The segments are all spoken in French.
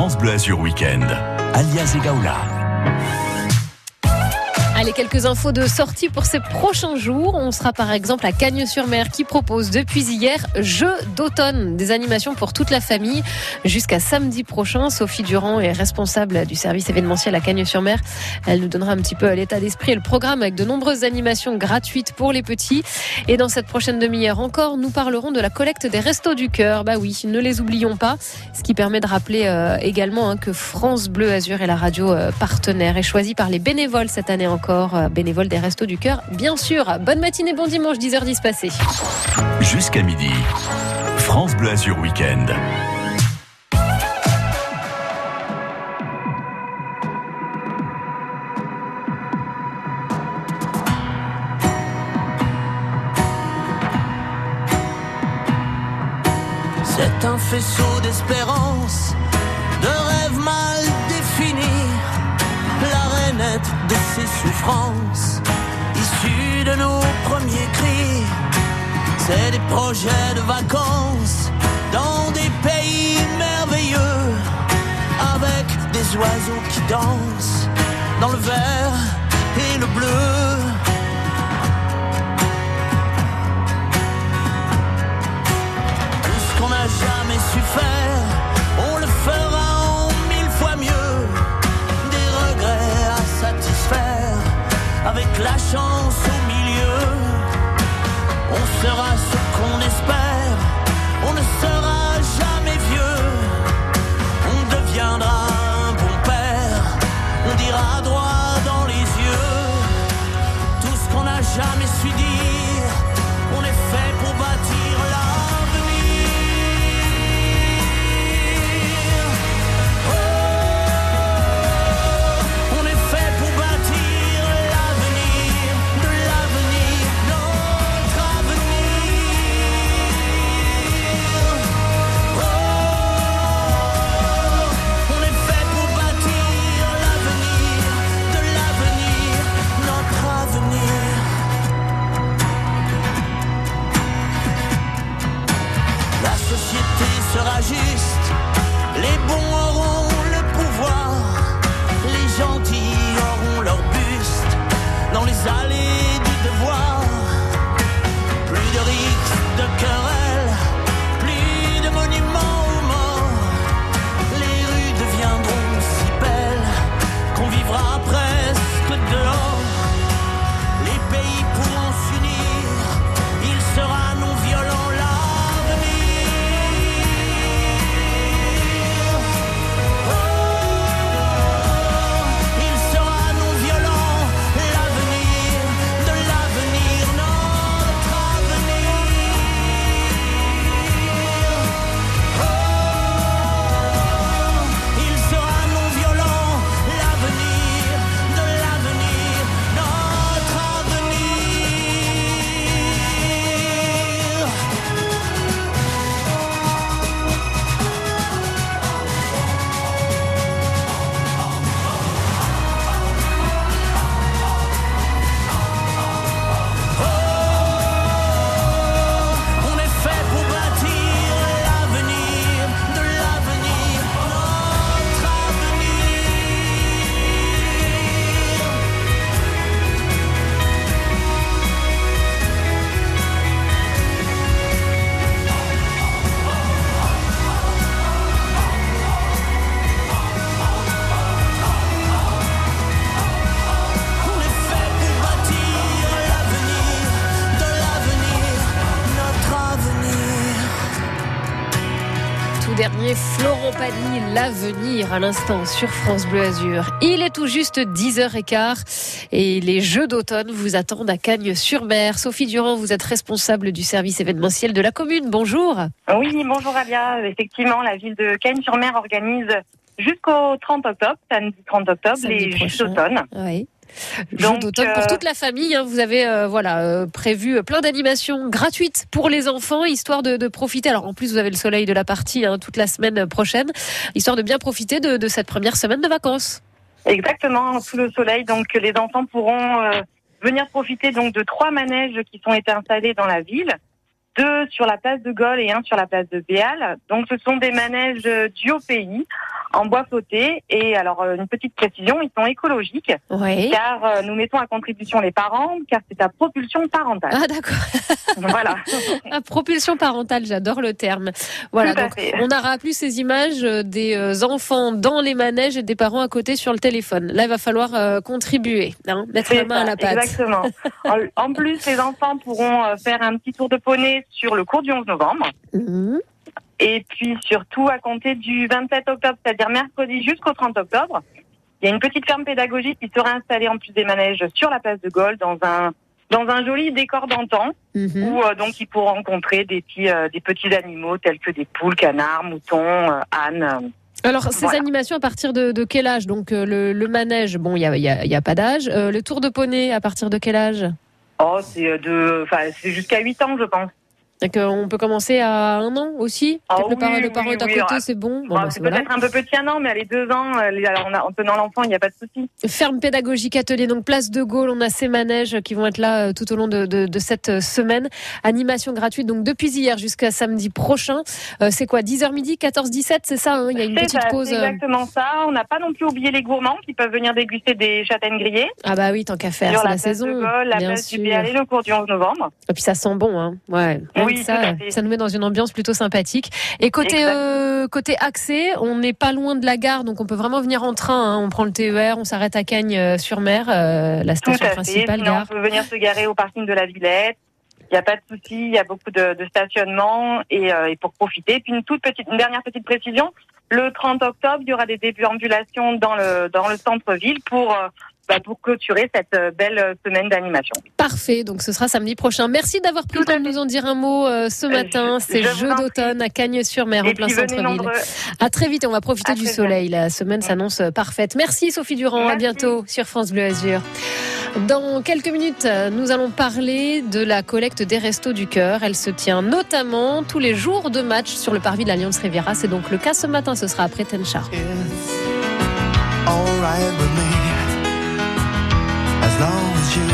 France Bleu Azur Weekend. Alias Egaula. Allez, quelques infos de sortie pour ces prochains jours. On sera par exemple à Cagnes-sur-Mer qui propose depuis hier Jeux d'automne, des animations pour toute la famille jusqu'à samedi prochain. Sophie Durand est responsable du service événementiel à Cagnes-sur-Mer. Elle nous donnera un petit peu l'état d'esprit et le programme avec de nombreuses animations gratuites pour les petits. Et dans cette prochaine demi-heure encore, nous parlerons de la collecte des restos du cœur. Bah oui, ne les oublions pas. Ce qui permet de rappeler euh, également hein, que France Bleu Azur est la radio euh, partenaire et choisie par les bénévoles cette année encore. Euh, bénévole des Restos du Cœur, bien sûr. Bonne matinée, bon dimanche, 10h10 passé. Jusqu'à midi, France Bleu Azur Week-end. C'est un faisceau d'espérance, ses souffrances, issues de nos premiers cris. C'est des projets de vacances dans des pays merveilleux, avec des oiseaux qui dansent dans le vert et le bleu. Tout ce qu'on n'a jamais su faire, avec la chance au milieu. On sera ce qu'on espère, L'avenir à l'instant sur France Bleu Azur. Il est tout juste 10h15 et les Jeux d'automne vous attendent à Cagnes-sur-Mer. Sophie Durand, vous êtes responsable du service événementiel de la commune. Bonjour. Oui, bonjour Alia. Effectivement, la ville de Cagnes-sur-Mer organise jusqu'au 30 octobre, samedi 30 octobre, Samedi les Jeux d'automne. Oui. Jeux d'automne pour euh, toute la famille. hein. Vous avez euh, voilà euh, prévu plein d'animations gratuites pour les enfants, histoire de, de profiter. Alors en plus, vous avez le soleil de la partie hein, toute la semaine prochaine, histoire de bien profiter de, de cette première semaine de vacances. Exactement, sous le soleil. Donc, les enfants pourront euh, venir profiter donc de trois manèges qui sont été installés dans la ville. Deux sur la place de Gaulle et un sur la place de Béal. Donc, ce sont des manèges du haut pays en bois flotté. Et alors, euh, une petite précision, ils sont écologiques, Oui. car euh, nous mettons à contribution les parents, car c'est à propulsion parentale. Ah d'accord. voilà. Ah, propulsion parentale, j'adore le terme. Voilà, à donc fait. on aura plus ces images euh, des enfants dans les manèges et des parents à côté sur le téléphone. Là, il va falloir euh, contribuer, hein, mettre la main à la pâte. Exactement. en, plus, les enfants pourront faire un petit tour de poney sur le cours du 11 novembre. Mhm. Et puis surtout, à compter du 27 octobre, c'est-à-dire mercredi jusqu'au 30 octobre, il y a une petite ferme pédagogique qui sera installée en plus des manèges sur la place de Gaulle dans un dans un joli décor d'antan Mhm. où euh, donc ils pourront rencontrer des petits euh, des petits animaux tels que des poules, canards, moutons, euh, ânes. Alors, ces Voilà. animations à partir de, de quel âge? Donc, le, le manège, bon, il y a, y a- il y a pas d'âge. Le tour de poney, à partir de quel âge? Oh, c'est de enfin c'est jusqu'à 8 ans, je pense. Donc, euh, on peut commencer à un an aussi Ah le oui, parent, oui, est à côté, c'est bon. Bon, Bon, bah, c'est voilà. peut-être un peu petit un an, mais à les deux ans, euh, les- alors, on a- en tenant l'enfant, il n'y a pas de souci. Ferme pédagogique atelier, donc place de Gaulle, on a ces manèges qui vont être là euh, tout au long de, de- de cette euh, semaine. Animation gratuite, donc depuis hier jusqu'à samedi prochain. Euh, c'est quoi 10h midi, 14-17, c'est ça hein Il y a une petite ça, pause. exactement ça. On n'a pas non plus oublié les gourmands qui peuvent venir déguster des châtaignes grillées Ah bah oui, tant qu'à faire, c'est la, saison. de Gaulle, la bien place sûr. du Béal et le cours du 11 novembre. Et puis ça sent bon, hein. Ouais. Oui, ça, ça nous met dans une ambiance plutôt sympathique. Et côté euh, côté accès, on n'est pas loin de la gare, donc on peut vraiment venir en train. hein. On prend le TER, on s'arrête à Cagnes-sur-Mer, euh, la Tout station principale, Sinon, gare. on peut venir se garer au parking de la Villette. Il n'y a pas de souci, il y a beaucoup de, de stationnement et, euh, et pour profiter. Puis une toute petite, une dernière petite précision. Le 30 octobre, il y aura des déambulations dans le dans le centre-ville pour euh, bah, pour clôturer cette euh, belle euh, semaine d'animation. Parfait, donc ce sera samedi prochain. Merci d'avoir pris le temps de nous en dire un mot euh, ce matin. je- C'est je jeu d'automne à Cagnes-sur-Mer, en plein centre-ville. À très vite, on va profiter À du soleil. La semaine s'annonce parfaite. Merci Sophie Durand, à bientôt sur France Bleu Azur. Dans quelques minutes, nous allons parler de la collecte des Restos du Cœur. Elle se tient notamment tous les jours de match sur le parvis de l'Alliance Riviera. C'est donc le cas ce matin, ce sera après Tenchar. It's alright with me as long as you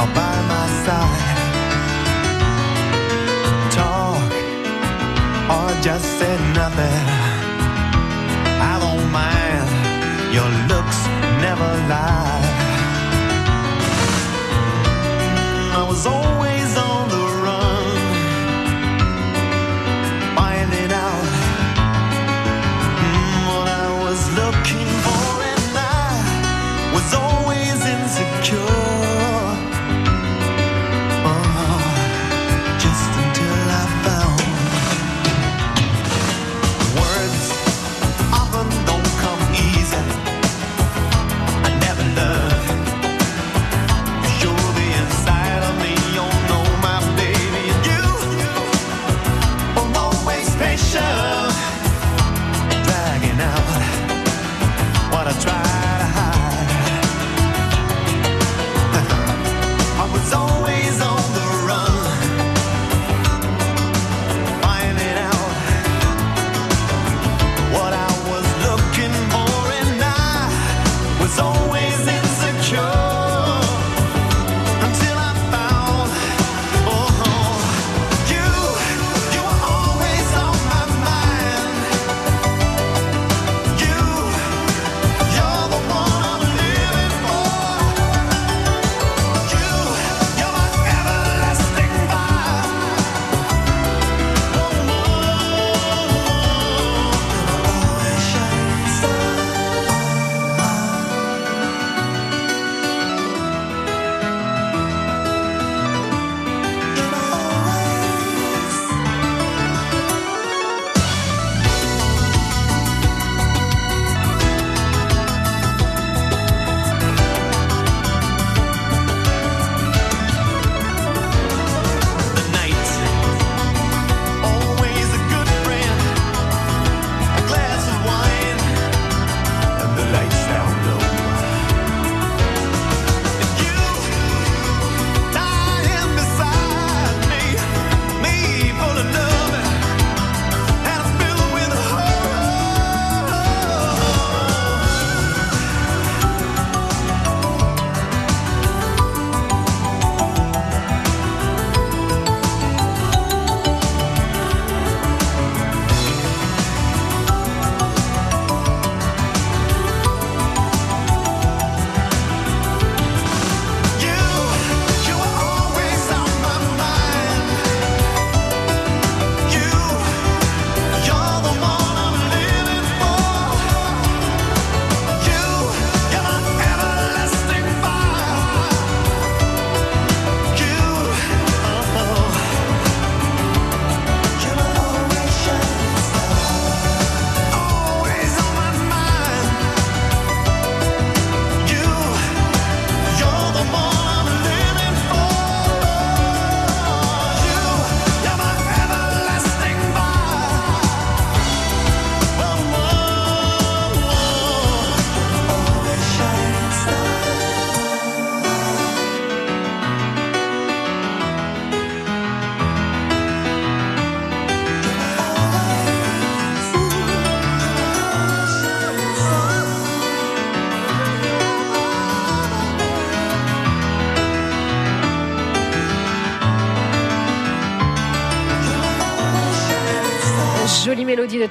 are by my side. Talk or just say nothing. I don't mind. Your looks never lie. I was always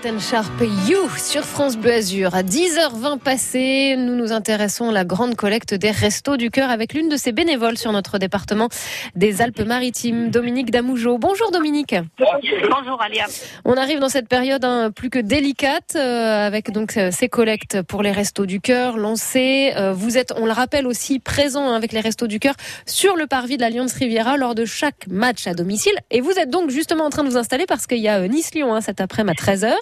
Ten Sharp You sur France Bleu Azur. À 10h20 passé, nous nous intéressons à la grande collecte des Restos du Cœur avec l'une de ses bénévoles sur notre département des Alpes-Maritimes, Dominique Damougeau. Bonjour Dominique. Bonjour Alia. On arrive dans cette période hein, plus que délicate euh, avec donc euh, ces collectes pour les Restos du Cœur lancées. Euh, vous êtes, on le rappelle aussi, présent hein, avec les Restos du Cœur sur le parvis de l'Alliance Riviera lors de chaque match à domicile. Et vous êtes donc justement en train de vous installer parce qu'il y a euh, Nice-Lyon hein, cet après-midi à 13h.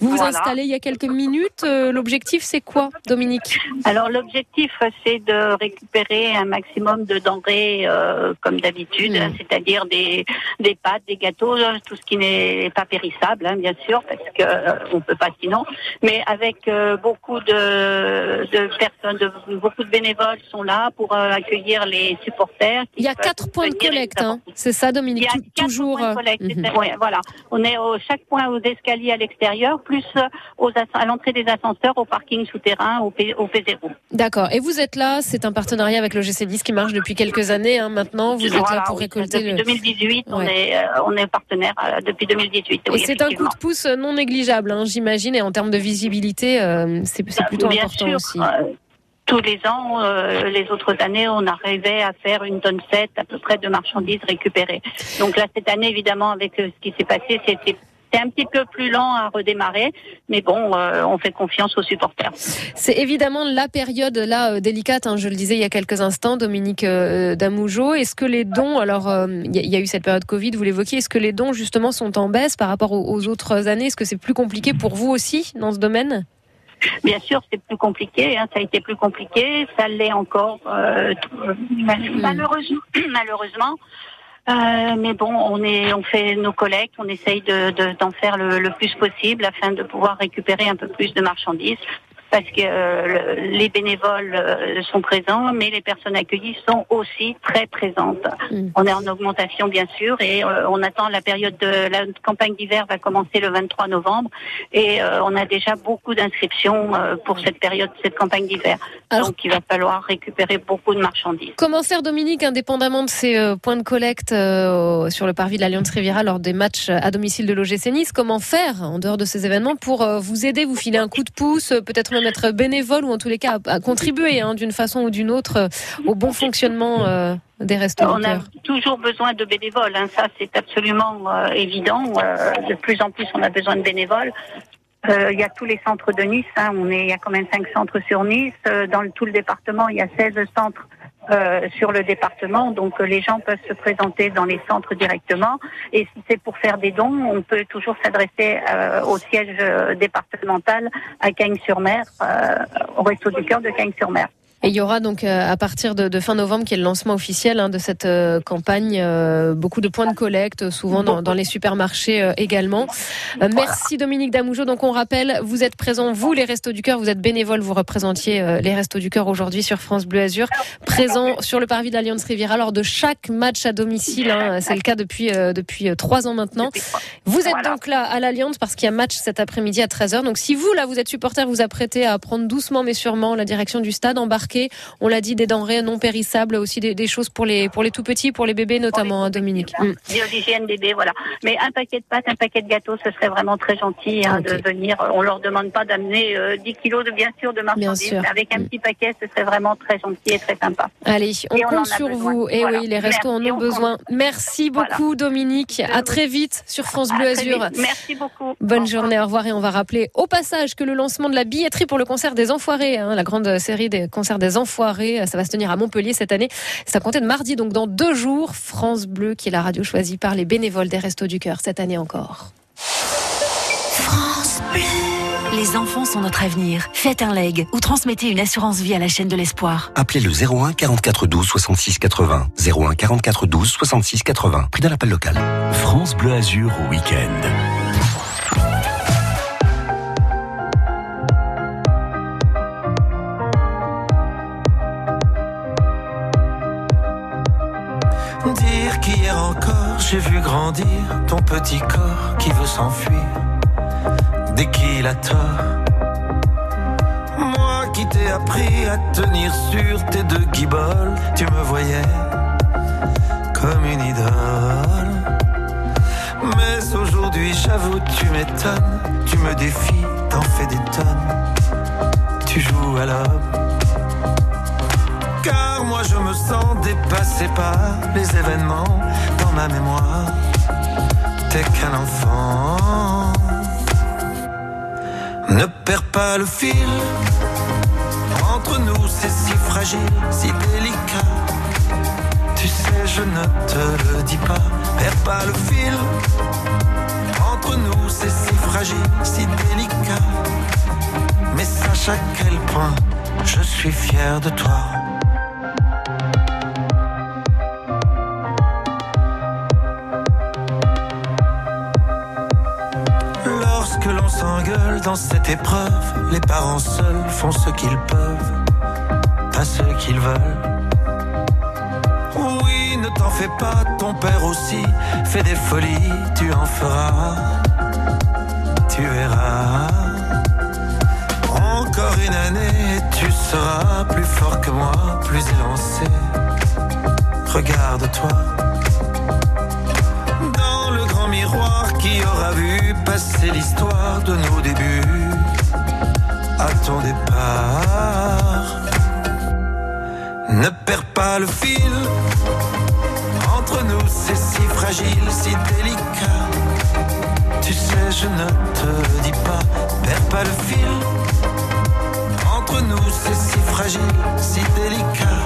Vous vous installez il y a quelques minutes. Euh, L'objectif, c'est quoi, Dominique? Alors l'objectif c'est de récupérer un maximum de denrées euh, comme d'habitude, Mm. c'est-à-dire des des pâtes, des gâteaux, euh, tout ce qui n'est pas périssable hein, bien sûr parce que euh, on peut pas sinon, mais avec euh, beaucoup de de personnes, de, beaucoup de bénévoles sont là pour accueillir les supporters. Il y a quatre points de collecte, hein. c'est ça, Il Dominique y a quatre Toujours. points de collecte, mhm. ouais, voilà. On est au chaque point aux escaliers à l'extérieur, plus euh, aux à l'entrée des ascenseurs, au parking souterrain, au, P, au P0. D'accord. Et vous êtes là, c'est un partenariat avec le GC Nice qui marche depuis quelques années. hein, maintenant, vous êtes là pour oui, récolter Depuis le. 2018, on, Ouais. est, euh, on est partenaire euh, depuis 2018. Et c'est un coup de pouce non négligeable, hein, j'imagine, et en termes de visibilité, euh, c'est c'est plutôt Bien important sûr, aussi. euh, tous les ans, euh, les autres années, on arrivait à faire une tonne 7 à peu près de marchandises récupérées. Donc là, cette année, évidemment, avec euh, ce qui s'est passé, c'était c'est un petit peu plus lent à redémarrer, mais bon, euh, on fait confiance aux supporters. C'est évidemment la période là euh, délicate, hein, je le disais il y a quelques instants, Dominique euh, Damougeau. Est-ce que les dons, alors euh, il y, a- il y a eu cette période Covid, vous l'évoquiez, est-ce que les dons justement sont en baisse par rapport aux, aux autres années? Est-ce que c'est plus compliqué pour vous aussi dans ce domaine? Bien sûr, c'est plus compliqué, hein, ça a été plus compliqué, ça l'est encore, euh, mal- malheureusement. malheureusement. Euh, mais bon, on est, on fait nos collectes, on essaye de, de- d'en faire le plus possible afin de pouvoir récupérer un peu plus de marchandises. Parce que euh, le- les bénévoles euh, sont présents, mais les personnes accueillies sont aussi très présentes. Mm. On est en augmentation bien sûr, et euh, on attend la période de la campagne d'hiver va commencer le 23 novembre, et on a déjà beaucoup d'inscriptions pour cette période, cette campagne d'hiver. Alors- Donc il va falloir récupérer beaucoup de marchandises. Comment faire, Dominique, indépendamment de ces points de collecte sur le parvis de l'Alliance Riviera lors des matchs à domicile de l'OGC Nice Comment faire, en dehors de ces événements, pour vous aider, vous filer un coup de pouce, peut-être même être bénévole ou en tous les cas à, contribuer hein, d'une façon ou d'une autre euh, au bon fonctionnement euh, des restos On a toujours besoin de bénévoles, hein, ça c'est absolument euh, évident. De plus en plus, on a besoin de bénévoles. Il y a tous les centres de Nice, hein, on est, il y a quand même cinq centres sur Nice. Dans tout le département, il y a 16 centres euh, sur le département, donc euh, les gens peuvent se présenter dans les centres directement. Et si c'est pour faire des dons, on peut toujours s'adresser euh, au siège départemental à Cagnes-sur-Mer, au Resto du Cœur de Cagnes-sur-Mer. Et il y aura donc euh, à partir de, de fin novembre, qui est le lancement officiel hein, de cette euh, campagne, euh, beaucoup de points de collecte, souvent dans, dans les supermarchés euh, également. Merci Dominique Damougeau. Donc on rappelle, vous êtes présent, vous les Restos du Cœur, vous êtes bénévole, vous représentiez euh, les Restos du Cœur aujourd'hui sur France Bleu Azur, présent sur le parvis de l'Alliance Riviera lors de chaque match à domicile. hein. C'est le cas depuis euh, depuis trois ans maintenant. Vous êtes donc là à l'Alliance parce qu'il y a match cet après-midi à 13h. Donc si vous, là, vous êtes supporter, vous apprêtez à prendre doucement mais sûrement la direction du stade, embarquer, on l'a dit, des denrées non périssables, aussi des, des choses pour les, pour les tout petits, pour les bébés notamment, hein, Dominique. Mm. Bébé, voilà. Mais un paquet de pâtes, un paquet de gâteaux, ce serait vraiment très gentil hein, de venir. On leur demande pas d'amener euh, 10 kilos de bien sûr de marchandises, avec un Mm. petit paquet, ce serait vraiment très gentil et très sympa. Allez, on compte sur besoin. vous. Et Voilà. oui, les restos en ont on besoin. Merci Voilà. beaucoup, Dominique. À très vite sur France Bleu À Azur. vite. Merci beaucoup. Au Bonne journée, au revoir et on va rappeler au passage que le lancement de la billetterie pour le concert des Enfoirés, hein, la grande série des concerts des Enfoirés, ça va se tenir à Montpellier cette année. C'est à compter de mardi, donc dans deux jours. France Bleu, qui est la radio choisie par les bénévoles des Restos du Cœur cette année encore. France Bleu. Les enfants sont notre avenir. Faites un leg ou transmettez une assurance vie à la chaîne de l'espoir. Appelez le 01 44 12 66 80. 01 44 12 66 80. Prix d'un appel local. France Bleu Azur au week-end. J'ai vu grandir ton petit corps qui veut s'enfuir dès qu'il a tort. Moi qui t'ai appris à tenir sur tes deux guiboles, tu me voyais comme une idole. Mais aujourd'hui j'avoue, tu m'étonnes. Tu me défies, t'en fais des tonnes. Tu joues à l'homme. Car moi, je me sens dépassé par les événements dans ma mémoire. T'es qu'un enfant. Ne perds pas le fil. Entre nous, c'est si fragile, si délicat. Tu sais, je ne te le dis pas. Perds pas le fil. Entre nous, c'est si fragile, si délicat. Mais sache à quel point je suis fier de toi. Dans cette épreuve, les parents seuls font ce qu'ils peuvent, pas ce qu'ils veulent. Oui, ne t'en fais pas, ton père aussi fait des folies, tu en feras, tu verras. Encore une année tu seras plus fort que moi, plus élancé. Regarde-toi qui aura vu passer l'histoire de nos débuts à ton départ. Ne perds pas le fil. Entre nous, c'est si fragile, si délicat. Tu sais, je ne te dis pas. Perds pas le fil. Entre nous, c'est si fragile, si délicat.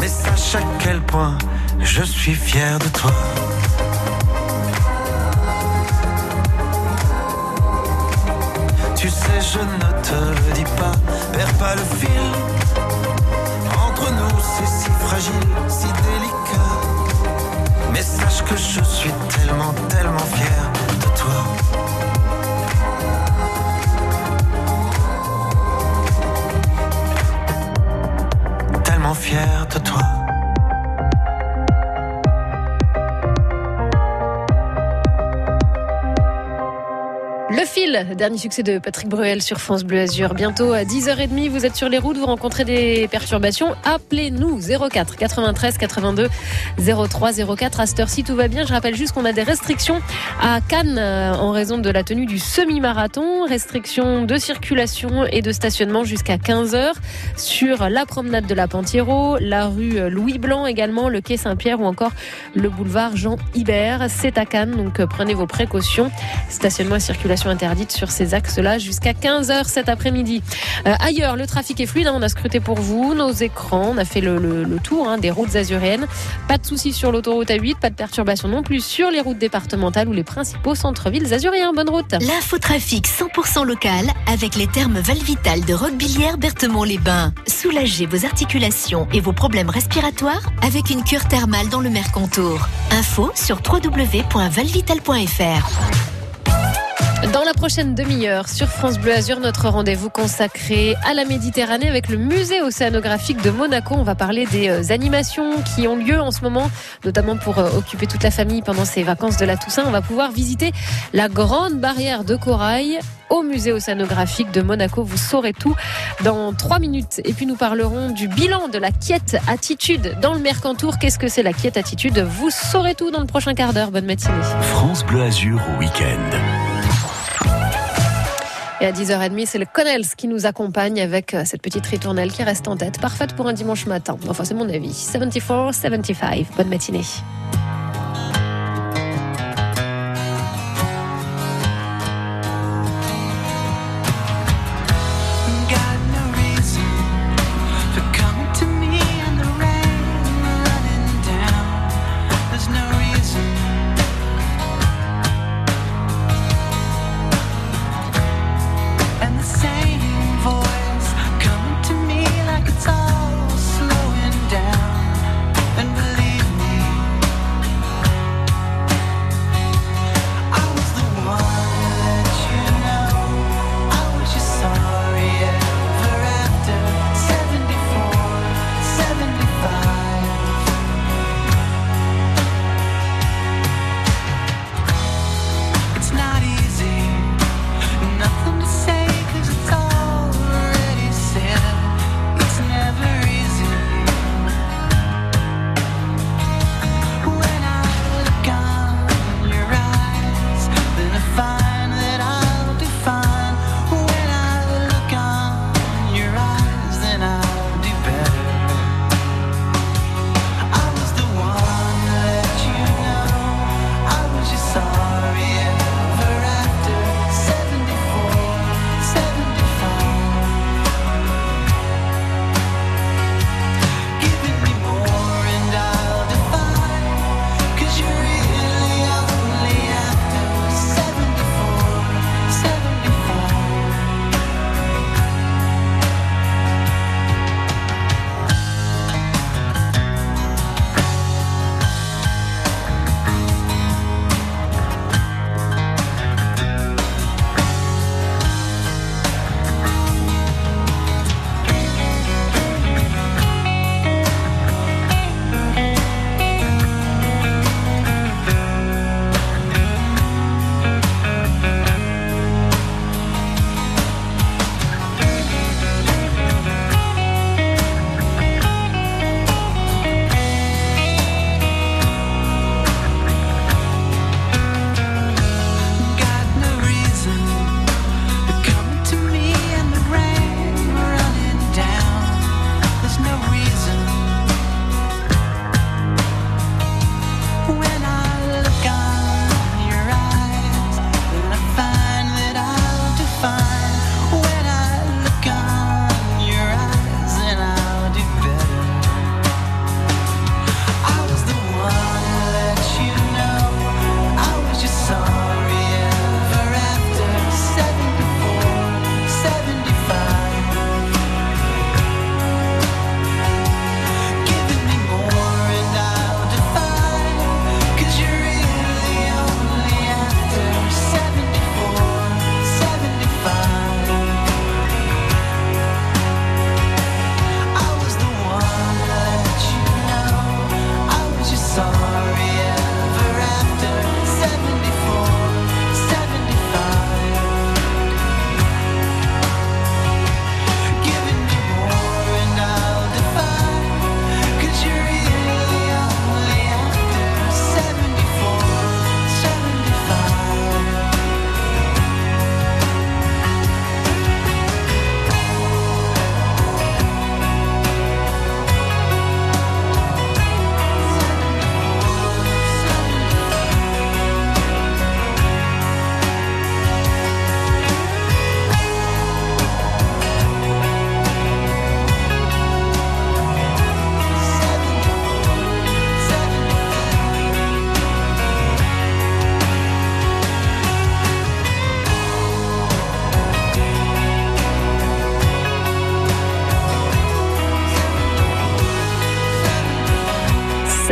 Mais sache à quel point je suis fier de toi. Je ne te dis pas, perds pas le fil. Entre nous, c'est si fragile, si délicat. Mais sache que je suis tellement, tellement fier de toi. Tellement fier dernier succès de Patrick Bruel sur France Bleu Azur. Bientôt à 10h30, vous êtes sur les routes, vous rencontrez des perturbations. Appelez-nous 04 93 82 03 04. À cette heure-ci, tout va bien. Je rappelle juste qu'on a des restrictions à Cannes euh, en raison de la tenue du semi-marathon. Restrictions de circulation et de stationnement jusqu'à 15h sur la promenade de la Pantiero, la rue Louis Blanc également, le quai Saint-Pierre ou encore le boulevard Jean Hibert. C'est à Cannes, donc euh, prenez vos précautions. Stationnement et circulation interdite sur ces axes-là jusqu'à 15h cet après-midi. Euh, ailleurs, le trafic est fluide. hein, on a scruté pour vous nos écrans. On a fait le, tour hein, des routes azuréennes. Pas de soucis sur l'autoroute A8, pas de perturbation non plus sur les routes départementales ou les principaux centres-villes azuriens. Bonne route. L'infotrafic 100% local avec les termes Valvital de Roquebillière Berthemont-les-Bains. Soulagez vos articulations et vos problèmes respiratoires avec une cure thermale dans le Mercantour. Info sur www.valvital.fr. Dans la prochaine demi-heure, sur France Bleu Azur, notre rendez-vous consacré à la Méditerranée avec le musée océanographique de Monaco. On va parler des euh, animations qui ont lieu en ce moment, notamment pour euh, occuper toute la famille pendant ces vacances de la Toussaint. On va pouvoir visiter la grande barrière de corail au musée océanographique de Monaco. Vous saurez tout dans trois minutes. Et puis nous parlerons du bilan de la quiète attitude dans le Mercantour. Qu'est-ce que c'est la quiète attitude? Vous saurez tout dans le prochain quart d'heure. Bonne matinée. France Bleu Azur au week-end. Et à 10h30, c'est le Connells qui nous accompagne avec euh, cette petite ritournelle qui reste en tête. Parfaite pour un dimanche matin. Enfin, c'est mon avis. 74, 75. Bonne matinée.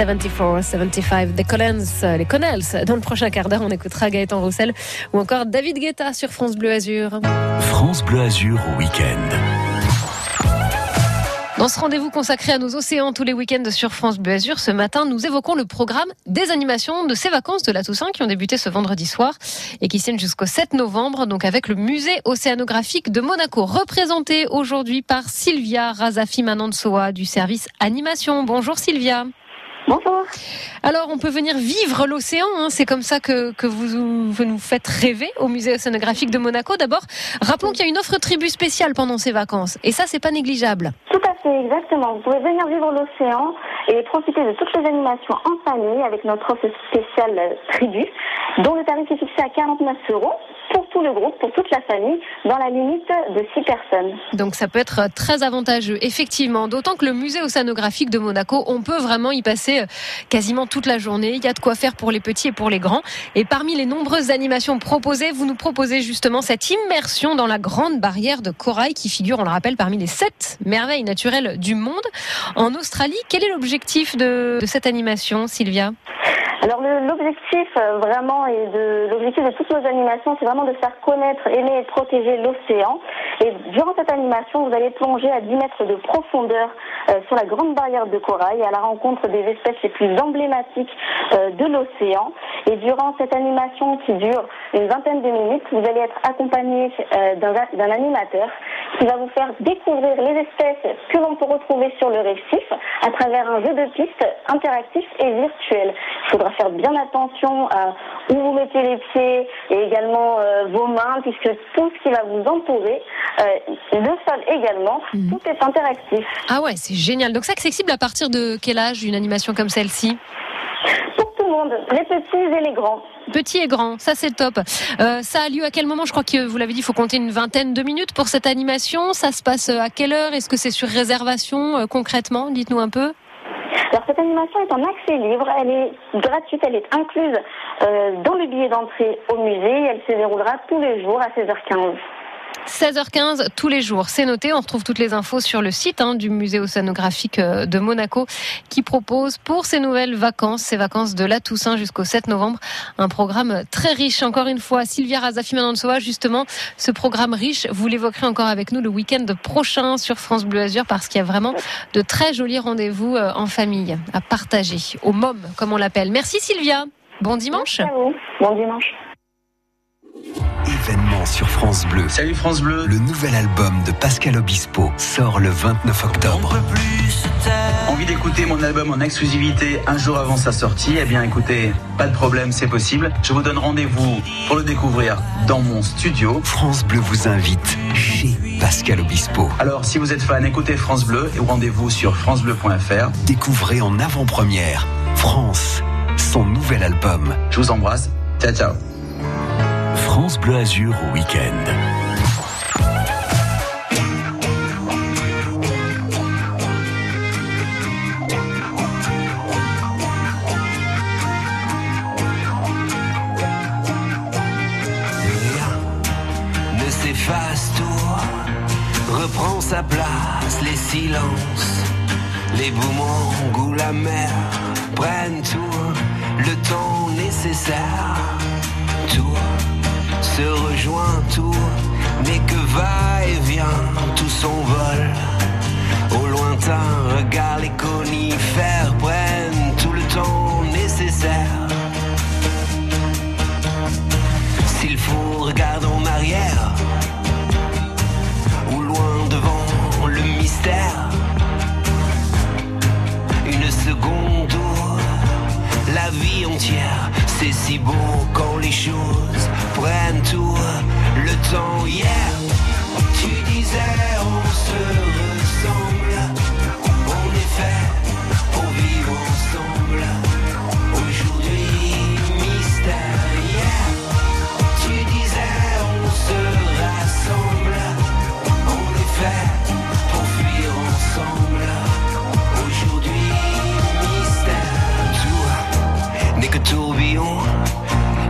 74, 75, The Collins, euh, les Connells. Dans le prochain quart d'heure, on écoutera Gaëtan Roussel ou encore David Guetta sur France Bleu Azur. France Bleu Azur au week-end. Dans ce rendez-vous consacré à nos océans tous les week-ends sur France Bleu Azur, ce matin, nous évoquons le programme des animations de ces vacances de la Toussaint qui ont débuté ce vendredi soir et qui tiennent jusqu'au 7 novembre, donc avec le musée océanographique de Monaco, représenté aujourd'hui par Sylvia Razafi Manantsoa du service animation. Bonjour Sylvia. Bonjour. Alors, on peut venir vivre l'océan, hein. c'est comme ça que, que vous, vous, nous faites rêver au musée océanographique de Monaco. D'abord, rappelons qu'il y a une offre tribu spéciale pendant ces vacances, et ça, c'est pas négligeable. Tout à fait, exactement. Vous pouvez venir vivre l'océan et profiter de toutes les animations en famille avec notre offre spéciale tribu, dont le tarif est fixé à 49 euros pour tout le groupe, pour toute la famille, dans la limite de 6 personnes. Donc ça peut être très avantageux, effectivement. D'autant que le musée océanographique de Monaco, on peut vraiment y passer euh, quasiment toute la journée. Il y a de quoi faire pour les petits et pour les grands. Et parmi les nombreuses animations proposées, vous nous proposez justement cette immersion dans la grande barrière de corail qui figure, on le rappelle, parmi les sept merveilles naturelles du monde. En Australie, quel est l'objectif de, de cette animation, Sylvia? Alors l'objectif euh, vraiment et de l'objectif de toutes nos animations, c'est vraiment de faire connaître, aimer et protéger l'océan. Et durant cette animation, vous allez plonger à 10 mètres de profondeur euh, sur la grande barrière de corail à la rencontre des espèces les plus emblématiques euh, de l'océan. Et durant cette animation qui dure une vingtaine de minutes, vous allez être accompagné d'un animateur qui va vous faire découvrir les espèces que l'on peut retrouver sur le récif à travers un jeu de pistes interactif et virtuel. Faire bien attention à où vous mettez les pieds et également vos mains puisque tout ce qui va vous entourer, le sol également, Mhm. tout est interactif. Ah ouais, c'est génial. Donc c'est accessible à partir de quel âge une animation comme celle-ci? Pour tout le monde, les petits et les grands. Petits et grands, ça c'est top. Euh, ça a lieu à quel moment? Je crois que vous l'avez dit, il faut compter une vingtaine de minutes pour cette animation. Ça se passe à quelle heure? Est-ce que c'est sur réservation euh, concrètement? Dites-nous un peu. Alors cette animation est en accès libre, elle est gratuite, elle est incluse euh, dans le billet d'entrée au musée et elle se déroulera tous les jours à 16h15. 16h15 tous les jours, c'est noté. On retrouve toutes les infos sur le site hein, du musée océanographique euh, de Monaco qui propose pour ces nouvelles vacances, ces vacances de la Toussaint jusqu'au 7 novembre, un programme très riche. Encore une fois, Sylvia Razafi Manansoa, justement, ce programme riche, vous l'évoquerez encore avec nous le week-end prochain sur France Bleu Azur parce qu'il y a vraiment de très jolis rendez-vous euh, en famille à partager, au MOM comme on l'appelle. Merci Sylvia, bon dimanche. Bon dimanche. Événement sur France Bleu. Salut France Bleu. Le nouvel album de Pascal Obispo sort le 29 octobre. Envie d'écouter mon album en exclusivité un jour avant sa sortie? Eh bien écoutez, pas de problème, c'est possible. Je vous donne rendez-vous pour le découvrir dans mon studio. France Bleu vous invite chez Pascal Obispo. Alors si vous êtes fan, écoutez France Bleu et rendez-vous sur francebleu.fr. Découvrez en avant-première France, son nouvel album. Je vous embrasse. Ciao ciao. France Bleu Azur au week-end. ne s'efface tout, reprend sa place, les silences, les boomerangs ou la mer prennent tout, le temps nécessaire, se rejoint, tout n'est que va-et-vient, tout s'envole. Au lointain, regarde les conifères prennent tout le temps nécessaire. S'il faut, regarde en arrière ou loin devant le mystère. Une seconde où la vie entière, c'est si beau quand les choses prennent tout le temps. Hier, tu disais on se ressemble, on est fait pour vivre ensemble.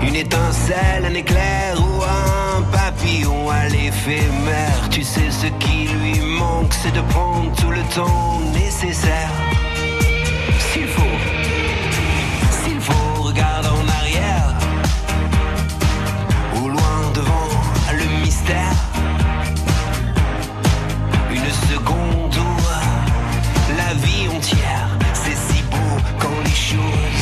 Une étincelle, un éclair ou un papillon à l'éphémère. Tu sais ce qui lui manque, c'est de prendre tout le temps nécessaire. S'il faut, s'il faut, regarde en arrière. Au loin devant le mystère. Une seconde ou la vie entière. C'est si beau quand les choses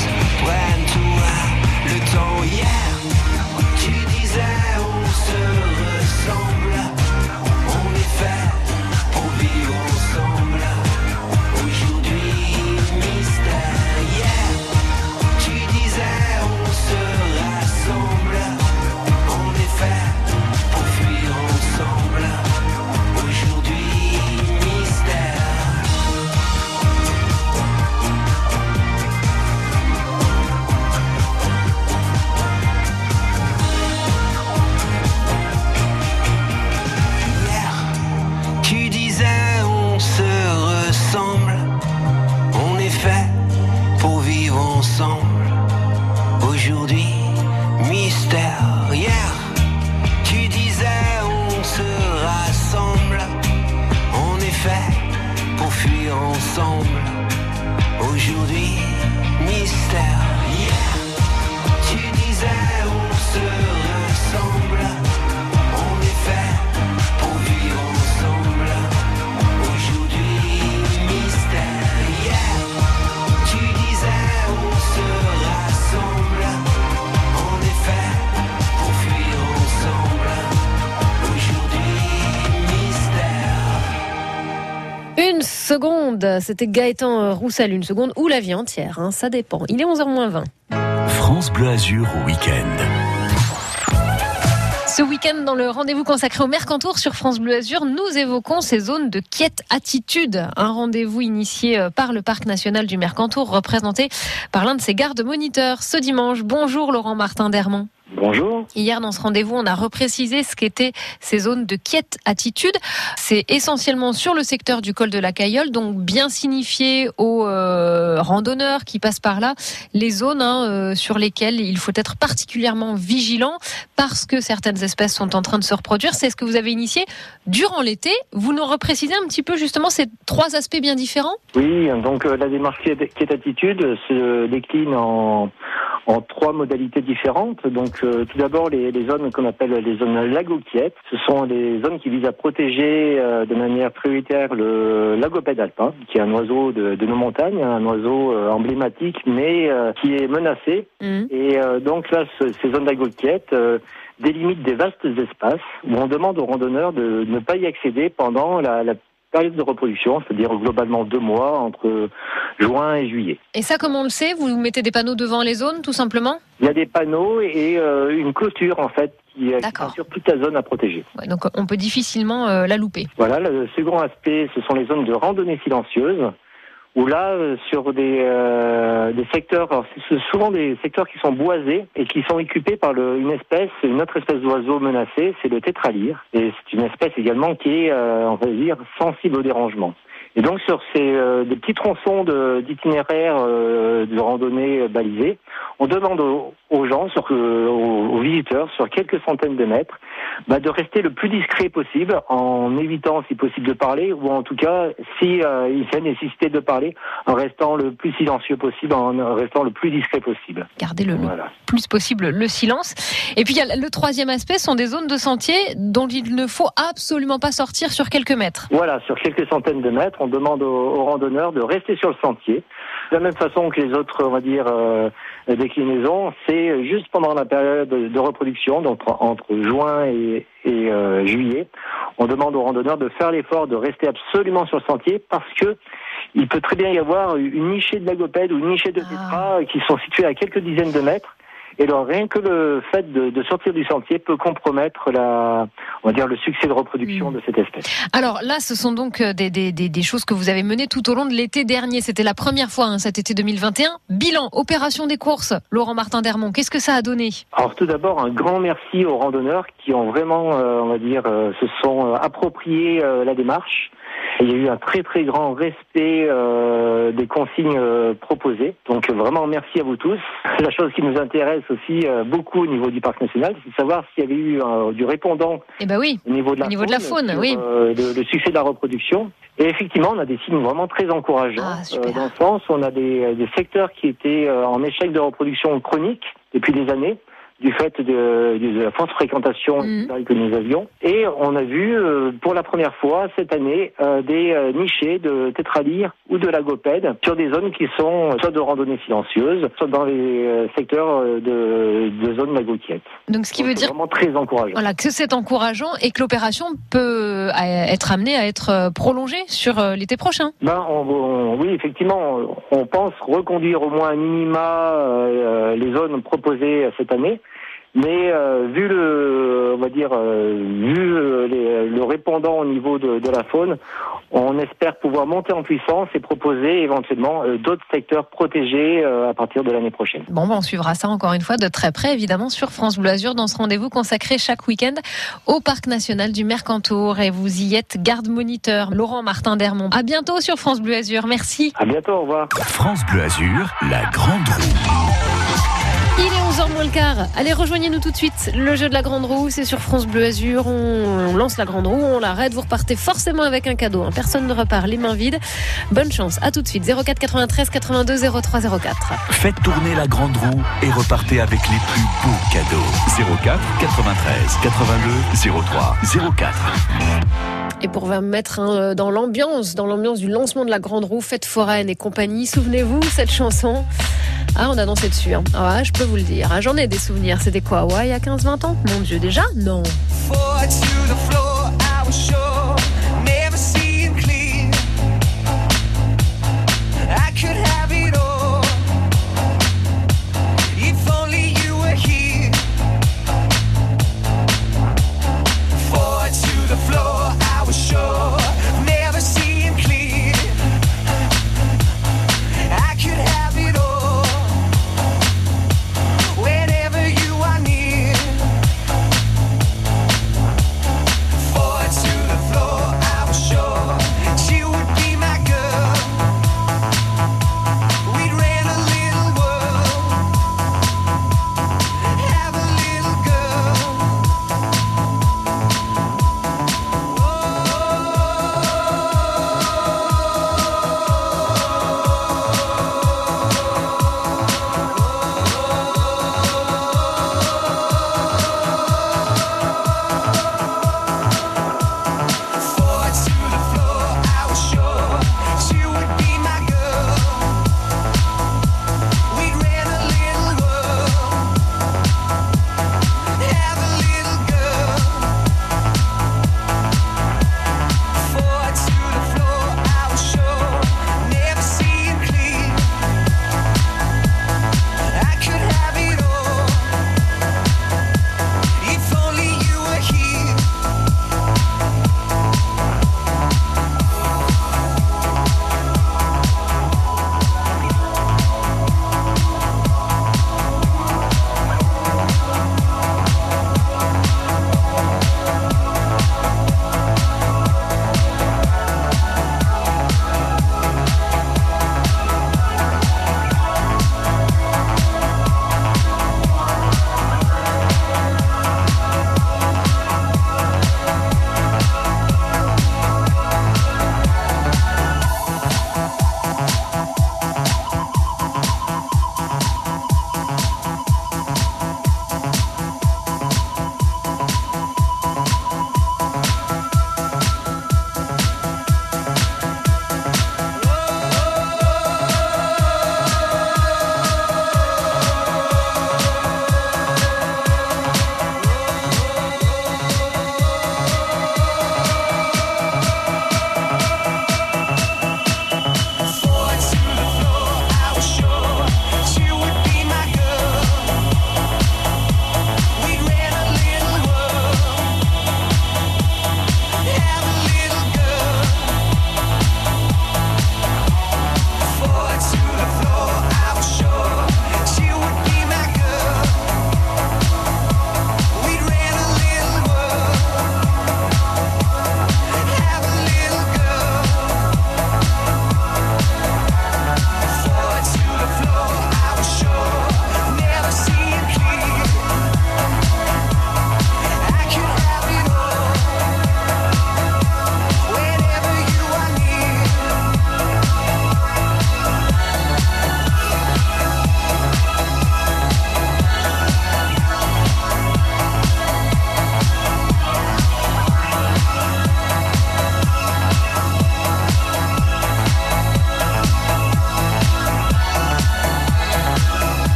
c'était Gaëtan euh, Roussel, une seconde, ou la vie entière, hein, ça dépend. Il est 11h20. France Bleu Azur au week-end. Ce week-end, dans le rendez-vous consacré au Mercantour sur France Bleu Azur, nous évoquons ces zones de quiète attitude. Un rendez-vous initié euh, par le Parc national du Mercantour, représenté par l'un de ses gardes moniteurs ce dimanche. Bonjour Laurent Martin Dermont. Bonjour. Hier, dans ce rendez-vous, on a reprécisé ce qu'étaient ces zones de quiète attitude. C'est essentiellement sur le secteur du col de la Cayolle, donc bien signifié aux euh, randonneurs qui passent par là, les zones hein, euh, sur lesquelles il faut être particulièrement vigilant parce que certaines espèces sont en train de se reproduire. C'est ce que vous avez initié durant l'été. Vous nous reprécisez un petit peu justement ces trois aspects bien différents? Oui, donc euh, la démarche qui est, qui est attitude se décline en, en trois modalités différentes. Donc euh, tout d'abord les, les zones qu'on appelle les zones lago-quiètes. Ce sont des zones qui visent à protéger euh, de manière prioritaire le lagopède alpin, qui est un oiseau de, de nos montagnes, un oiseau euh, emblématique, mais euh, qui est menacé. Et euh, donc là, ce- ces zones lago-quiètes euh, délimitent des vastes espaces où on demande aux randonneurs de ne pas y accéder pendant la, la période de reproduction, c'est-à-dire globalement deux mois entre juin et juillet. Et ça, comme on le sait, vous mettez des panneaux devant les zones, tout simplement? Il y a des panneaux et euh, une clôture en fait qui, euh, qui ceinture toute la zone à protéger. Ouais, Donc on peut difficilement euh, la louper. Voilà, le second aspect, ce sont les zones de randonnée silencieuse, où là, euh, sur des, euh, des secteurs, souvent des secteurs qui sont boisés et qui sont occupés par le- une espèce, une autre espèce d'oiseau menacée, c'est le tétralyre. Et c'est une espèce également qui est, euh, on va dire, sensible au dérangement. Et donc sur ces euh, des petits tronçons de- d'itinéraires euh, de randonnée euh, balisés, on demande aux, aux gens, sur, euh, aux, aux visiteurs, sur quelques centaines de mètres, bah, de rester le plus discret possible, en évitant si possible de parler, ou en tout cas, si euh, il y a nécessité de parler, en restant le plus silencieux possible, en restant le plus discret possible. Garder le, plus possible le silence. Et puis y a le troisième aspect, sont des zones de sentier dont il ne faut absolument pas sortir sur quelques mètres. Voilà, sur quelques centaines de mètres, on demande aux, aux randonneurs de rester sur le sentier. De la même façon que les autres, on va dire, euh, déclinaisons, c'est juste pendant la période de reproduction, donc entre juin et, et, euh, juillet, on demande aux randonneurs de faire l'effort de rester absolument sur le sentier parce que il peut très bien y avoir une nichée de lagopèdes ou une nichée de tétras qui sont situées à quelques dizaines de mètres. Et alors, rien que le fait de, de sortir du sentier peut compromettre la, on va dire, le succès de reproduction de cette espèce. Alors là, ce sont donc euh, des, des, des, des choses que vous avez menées tout au long de l'été dernier. C'était la première fois, hein, cet été 2021. Bilan, opération des courses. Laurent Martin Dermont, qu'est-ce que ça a donné? Alors tout d'abord, un grand merci aux randonneurs qui ont vraiment, euh, on va dire, euh, se sont appropriés euh, la démarche. Il y a eu un très très grand respect euh, des consignes euh, proposées. Donc vraiment merci à vous tous. La chose qui nous intéresse aussi euh, beaucoup au niveau du parc national, c'est de savoir s'il y avait eu euh, du répondant Eh ben oui. au niveau de la Au niveau de la faune, sur, oui. euh, le, le succès de la reproduction. Et effectivement, on a des signes vraiment très encourageants. Ah, euh, dans le sens où on a des, des secteurs qui étaient euh, en échec de reproduction chronique depuis des années. Du fait de, de la forte fréquentation que nous avions. Et on a vu euh, pour la première fois cette année euh, des euh, nichés de tétralyre ou de lagopède sur des zones qui sont soit de randonnée silencieuse, soit dans les euh, secteurs euh, de, de zones lagotiètes. Donc ce qui veut C'est dire vraiment très encourageant. voilà, que c'est encourageant et que l'opération peut euh, être amenée à être prolongée sur l'été prochain. Ben, on, on- oui, effectivement, on pense reconduire au moins un minima euh, les zones proposées cette année. Mais euh, vu le, on va dire, euh, vu les- le répondant au niveau de, de la faune, on espère pouvoir monter en puissance et proposer éventuellement euh, d'autres secteurs protégés euh, à partir de l'année prochaine. Bon, ben, on suivra ça encore une fois de très près, évidemment, sur France Bleu Azur, dans ce rendez-vous consacré chaque week-end au Parc National du Mercantour. Et vous y êtes garde-moniteur, Laurent Martin d'Hermont. À bientôt sur France Bleu Azur. Merci. À bientôt, au revoir. France Bleu Azur, la grande roue. Il est 11h moins le quart. Allez, rejoignez-nous tout de suite. Le jeu de la grande roue, c'est sur France Bleu Azur. On, on lance la grande roue, on l'arrête. Vous repartez forcément avec un cadeau. hein. Personne ne repart les mains vides. Bonne chance. À tout de suite. 04 93 82 03 04. Faites tourner la grande roue et repartez avec les plus beaux cadeaux. 04 93 82 03 04. Et pour vous mettre hein, dans l'ambiance, dans l'ambiance du lancement de la grande roue, fête foraine et compagnie, souvenez-vous cette chanson? Ah, on a dansé dessus. Hein. Ah, je peux vous le dire. Ah, J'en ai des souvenirs. C'était quoi Ouais, il y a 15-20 ans? Mon Dieu, déjà? Non.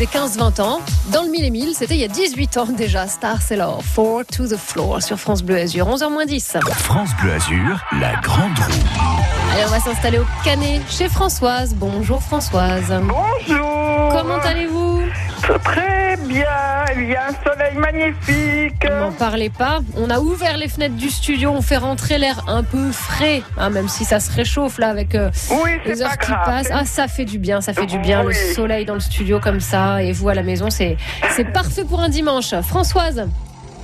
Vérifier, je disais 15-20 ans. Dans le mille et mille, c'était il y a 18 ans déjà. Star Sailor, 4 to the floor sur France Bleu Azur, 11h 10. France Bleu Azur, la grande roue. Allez, on va s'installer au Canet chez Françoise. Bonjour Françoise. Bonjour. Comment allez-vous? Très bien. Il y a un soleil magnifique. N'en parlez pas. On a ouvert les fenêtres du studio. On fait rentrer l'air un peu frais, hein, même si ça se réchauffe là avec euh, Oui, les heures pas qui grave. passent. Ah, ça fait du bien, ça fait du bien. Le soleil dans le studio comme ça et vous à la maison, c'est c'est parfait pour un dimanche. Françoise?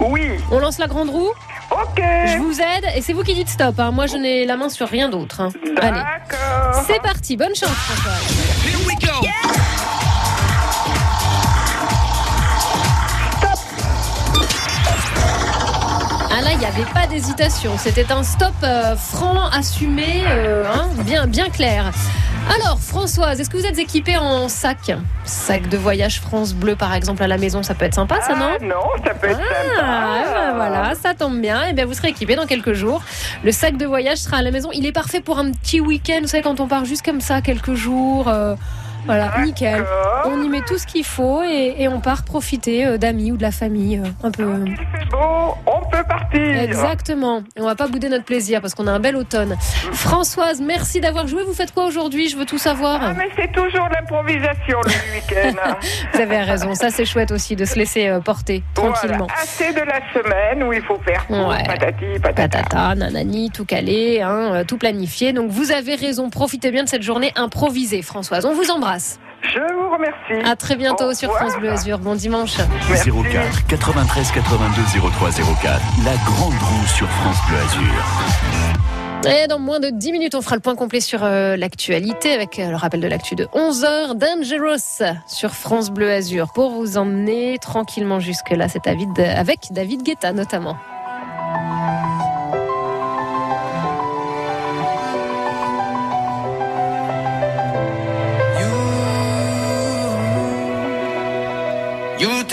Oui. On lance la grande roue? Ok. Je vous aide et c'est vous qui dites stop. hein. Moi, je n'ai la main sur rien d'autre. hein. Allez. C'est parti. Bonne chance, Françoise. Ah là, il n'y avait pas d'hésitation. C'était un stop euh, franc, assumé, euh, hein, bien, bien clair. Alors, Françoise, est-ce que vous êtes équipée en sac? Sac de voyage France Bleu, par exemple, à la maison, ça peut être sympa, ça, non Ah non, ça peut être Ah, sympa. ben voilà, ça tombe bien. Et bien, vous serez équipé dans quelques jours. Le sac de voyage sera à la maison. Il est parfait pour un petit week-end. Vous savez, quand on part juste comme ça, quelques jours. euh, voilà, nickel. On y met tout ce qu'il faut et, et on part profiter euh, d'amis ou de la famille. euh, un peu. C'est beau, on peut partir. Exactement. Et on va pas bouder notre plaisir parce qu'on a un bel automne. Françoise, merci d'avoir joué. Vous faites quoi aujourd'hui? Je veux tout savoir. Ah, mais c'est toujours l'improvisation le week-end. Vous avez raison. Ça, c'est chouette aussi de se laisser euh, porter tranquillement. Voilà, assez de la semaine où il faut faire tout, Ouais. patati, patata. Patata, nanani, tout calé, hein, euh, tout planifié. Donc vous avez raison, profitez bien de cette journée improvisée, Françoise. On vous embrasse. Je vous remercie. À très bientôt sur revoir. France Bleu Azur. Bon dimanche. 04 93 82 03 04. La grande roue sur France Bleu Azur. Et dans moins de 10 minutes, on fera le point complet sur euh, l'actualité avec euh, le rappel de l'actu de 11h. Dangerous sur France Bleu Azur pour vous emmener tranquillement jusque-là. C'est David, avec David Guetta notamment.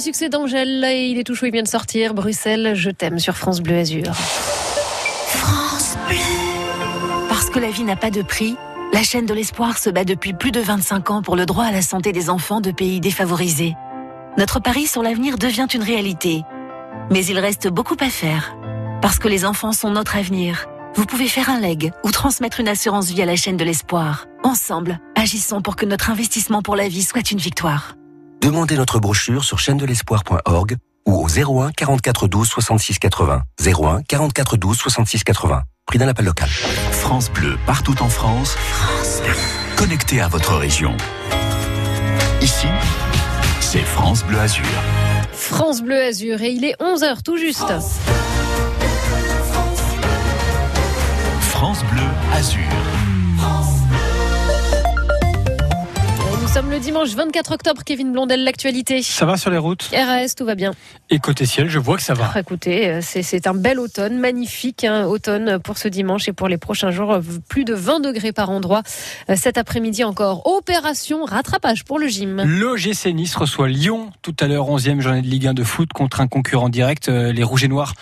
Dernier succès d'Angèle il est tout chaud, il vient de sortir. Bruxelles, je t'aime sur France Bleu Azur. France Bleu. Parce que la vie n'a pas de prix, la chaîne de l'espoir se bat depuis plus de 25 ans pour le droit à la santé des enfants de pays défavorisés. Notre pari sur l'avenir devient une réalité. Mais il reste beaucoup à faire. Parce que les enfants sont notre avenir. Vous pouvez faire un leg ou transmettre une assurance vie à la chaîne de l'espoir. Ensemble, agissons pour que notre investissement pour la vie soit une victoire. Demandez notre brochure sur chaîne de l'espoir.org ou au 01 44 12 66 80. 01 44 12 66 80. Prix d'un appel local. France Bleu, partout en France. Connecté à votre région. Ici, c'est France Bleu Azur. France Bleu Azur et il est 11h tout juste. France Bleu Azur. Sommes le dimanche 24 octobre, Kevin Blondel, l'actualité. Ça va sur les routes RAS, tout va bien. Et côté ciel, je vois que ça va. Ah, Écoutez, euh, c'est un bel automne, magnifique hein, automne pour ce dimanche et pour les prochains jours. euh, Plus de 20 degrés par endroit. Euh, Cet après-midi encore, opération rattrapage pour le gym. L'OGC Nice reçoit Lyon tout à l'heure, 11e journée de Ligue 1 de foot contre un concurrent direct, les Rouges et Noirs.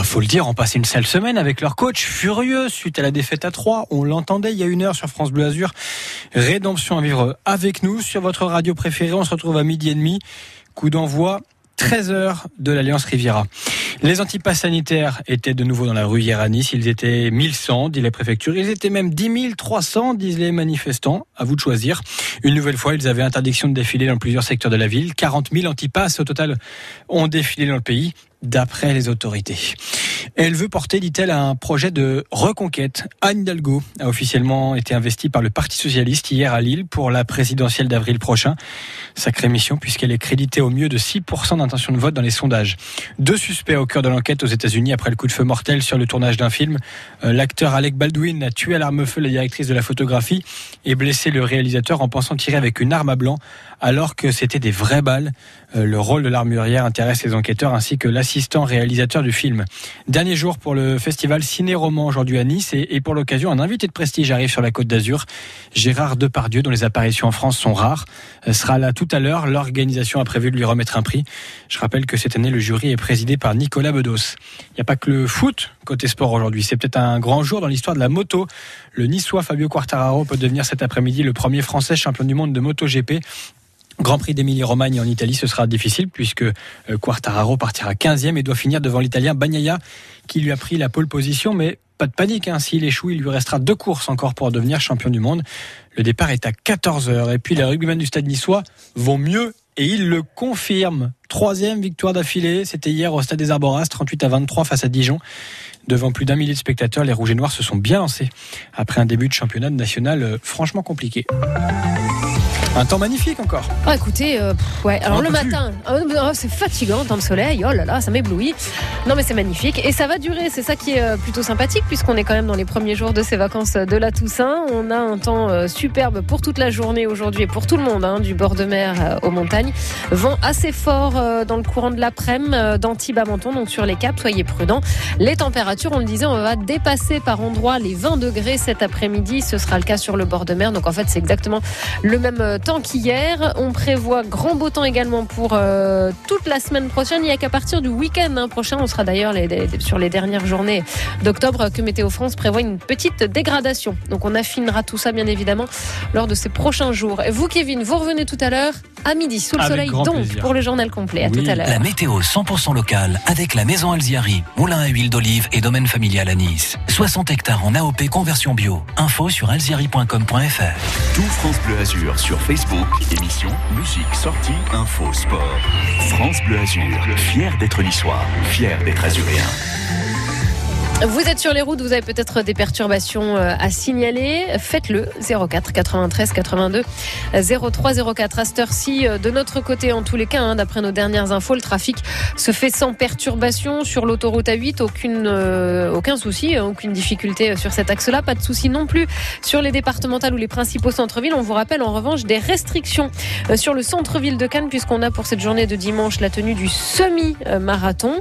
Il faut le dire, ont passé une sale semaine avec leur coach furieux suite à la défaite à 3. On l'entendait il y a une heure sur France Bleu Azur. Rédemption à vivre avec nous sur votre radio préférée. On se retrouve à midi et demi. Coup d'envoi 13h de l'Alliance Riviera. Les antipasses sanitaires étaient de nouveau dans la rue hier à Nice. Ils étaient 1100, dit la préfecture. Ils étaient même 10 300, disent les manifestants. À vous de choisir. Une nouvelle fois, ils avaient interdiction de défiler dans plusieurs secteurs de la ville. 40 000 antipasses au total ont défilé dans le pays, d'après les autorités. Elle veut porter, dit-elle, un projet de reconquête. Anne Hidalgo a officiellement été investie par le Parti Socialiste hier à Lille pour la présidentielle d'avril prochain. Sacrée mission puisqu'elle est créditée au mieux de 6% d'intention de vote dans les sondages. Deux suspects au cœur de l'enquête aux États-Unis après le coup de feu mortel sur le tournage d'un film. Euh, L'acteur Alec Baldwin a tué à l'arme-feu la directrice de la photographie et blessé le réalisateur en pensant tirer avec une arme à blanc alors que c'était des vraies balles. Euh, Le rôle de l'armurière intéresse les enquêteurs ainsi que l'assistant réalisateur du film. Dernier jour pour le festival Ciné-Roman aujourd'hui à Nice et, pour l'occasion un invité de prestige arrive sur la Côte d'Azur. Gérard Depardieu dont les apparitions en France sont rares euh, sera là tout à l'heure. L'organisation a prévu de lui remettre un prix. Je rappelle que cette année le jury est présidé par Nicolas Bedos. Il n'y a pas que le foot côté sport aujourd'hui. C'est peut-être un grand jour dans l'histoire de la moto. Le Niçois Fabio Quartararo peut devenir cet après-midi le premier Français champion du monde de MotoGP. Grand Prix d'Émilie-Romagne en Italie, ce sera difficile puisque euh, Quartararo partira 15e et doit finir devant l'Italien Bagnaia qui lui a pris la pole position. Mais pas de panique, hein. s'il échoue, il lui restera deux courses encore pour devenir champion du monde. Le départ est à 14h et puis les rugbymen du stade niçois vont mieux et ils le confirment. Troisième victoire d'affilée, c'était hier au stade des Arboras, 38 à 23 face à Dijon. Devant plus d'un millier de spectateurs, les Rouges et Noirs se sont bien lancés après un début de championnat national euh, franchement compliqué. Un temps magnifique encore. Ah, écoutez, euh, pff, ouais. Alors le matin, oh, oh, c'est fatigant dans le soleil. Oh là là, ça m'éblouit. Non, mais c'est magnifique et ça va durer. C'est ça qui est euh, plutôt sympathique puisqu'on est quand même dans les premiers jours de ces vacances de la Toussaint. On a un temps euh, superbe pour toute la journée aujourd'hui et pour tout le monde, hein, du bord de mer euh, aux montagnes. Vent assez fort euh, dans le courant de l'après-midi euh, d'Antibes à Menton, donc sur les caps. Soyez prudents. Les températures, on le disait, on va dépasser par endroits les 20 degrés cet après-midi. Ce sera le cas sur le bord de mer. Donc en fait, c'est exactement le même euh, temps qu'hier. On prévoit grand beau temps également pour euh, toute la semaine prochaine. Il n'y a qu'à partir du week-end hein, prochain, on sera d'ailleurs sur les dernières journées d'octobre que Météo France prévoit une petite dégradation. Donc on affinera tout ça bien évidemment lors de ces prochains jours. Et vous, Kevin, vous revenez tout à l'heure à midi sous le Avec soleil donc plaisir. pour le journal complet. À tout à l'heure. La météo 100% locale avec la maison Alziari, moulin à huile d'olive et domaine familial à Nice. 60 hectares en AOP conversion bio. Info sur alziari.com.fr. Tout France Bleu Azur sur Facebook. Émission, musique, sortie, info, sport. France Bleu Azur, fier d'être niçois, fier d'être azuréen. Vous êtes sur les routes, vous avez peut-être des perturbations euh, à signaler. Faites-le 04 93 82 03 04 à cette euh, De notre côté, en tous les cas, hein, d'après nos dernières infos, le trafic se fait sans perturbation sur l'autoroute A8. Aucune, euh, aucun souci, hein, aucune difficulté sur cet axe-là. Pas de souci non plus sur les départementales ou les principaux centres-villes. On vous rappelle en revanche des restrictions sur le centre-ville de Cannes puisqu'on a pour cette journée de dimanche la tenue du semi-marathon.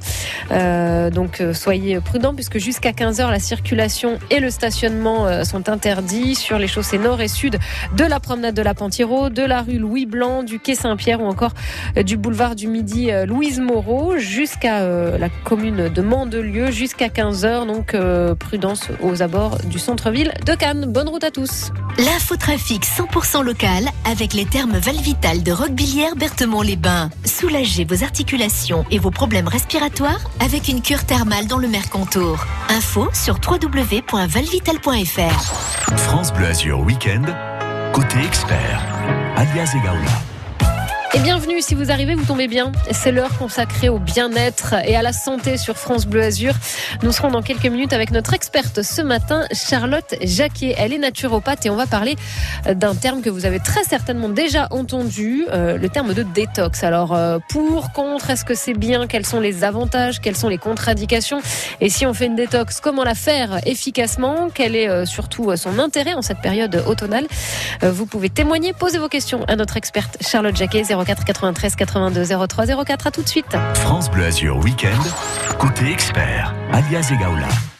Donc soyez prudents puisque jusqu'à 15h la circulation et le stationnement euh, sont interdits sur les chaussées nord et sud de la promenade de la Pentiro, de la rue Louis Blanc, du quai Saint-Pierre ou encore euh, du boulevard du Midi euh, Louise Moreau jusqu'à la commune de Mandelieu jusqu'à 15h. Donc prudence aux abords du centre-ville de Cannes. Bonne route à tous. L'infotrafic 100% local avec les thermes Valvital de Roquebillière Berthemont-les-Bains. Soulagez vos articulations et vos problèmes respiratoires avec une cure thermale dans le Mercontour. Info sur www.valvital.fr. France Bleu Azur Week-end, côté expert, alias Egaola. Et bienvenue, si vous arrivez, vous tombez bien. C'est l'heure consacrée au bien-être et à la santé sur France Bleu Azur. Nous serons dans quelques minutes avec notre experte ce matin, Charlotte Jacquet. Elle est naturopathe et on va parler d'un terme que vous avez très certainement déjà entendu, euh, le terme de détox. Alors, euh, pour, contre, est-ce que c'est bien? Quels sont les avantages? Quelles sont les contre-indications? Et si on fait une détox, comment la faire efficacement? Quel est euh, surtout euh, son intérêt en cette période automnale? Euh, Vous pouvez témoigner, poser vos questions à notre experte Charlotte Jacquet, 04 93 82 03 04. À tout de suite. France Bleu Azur Week-end, côté expert, alias Egaola.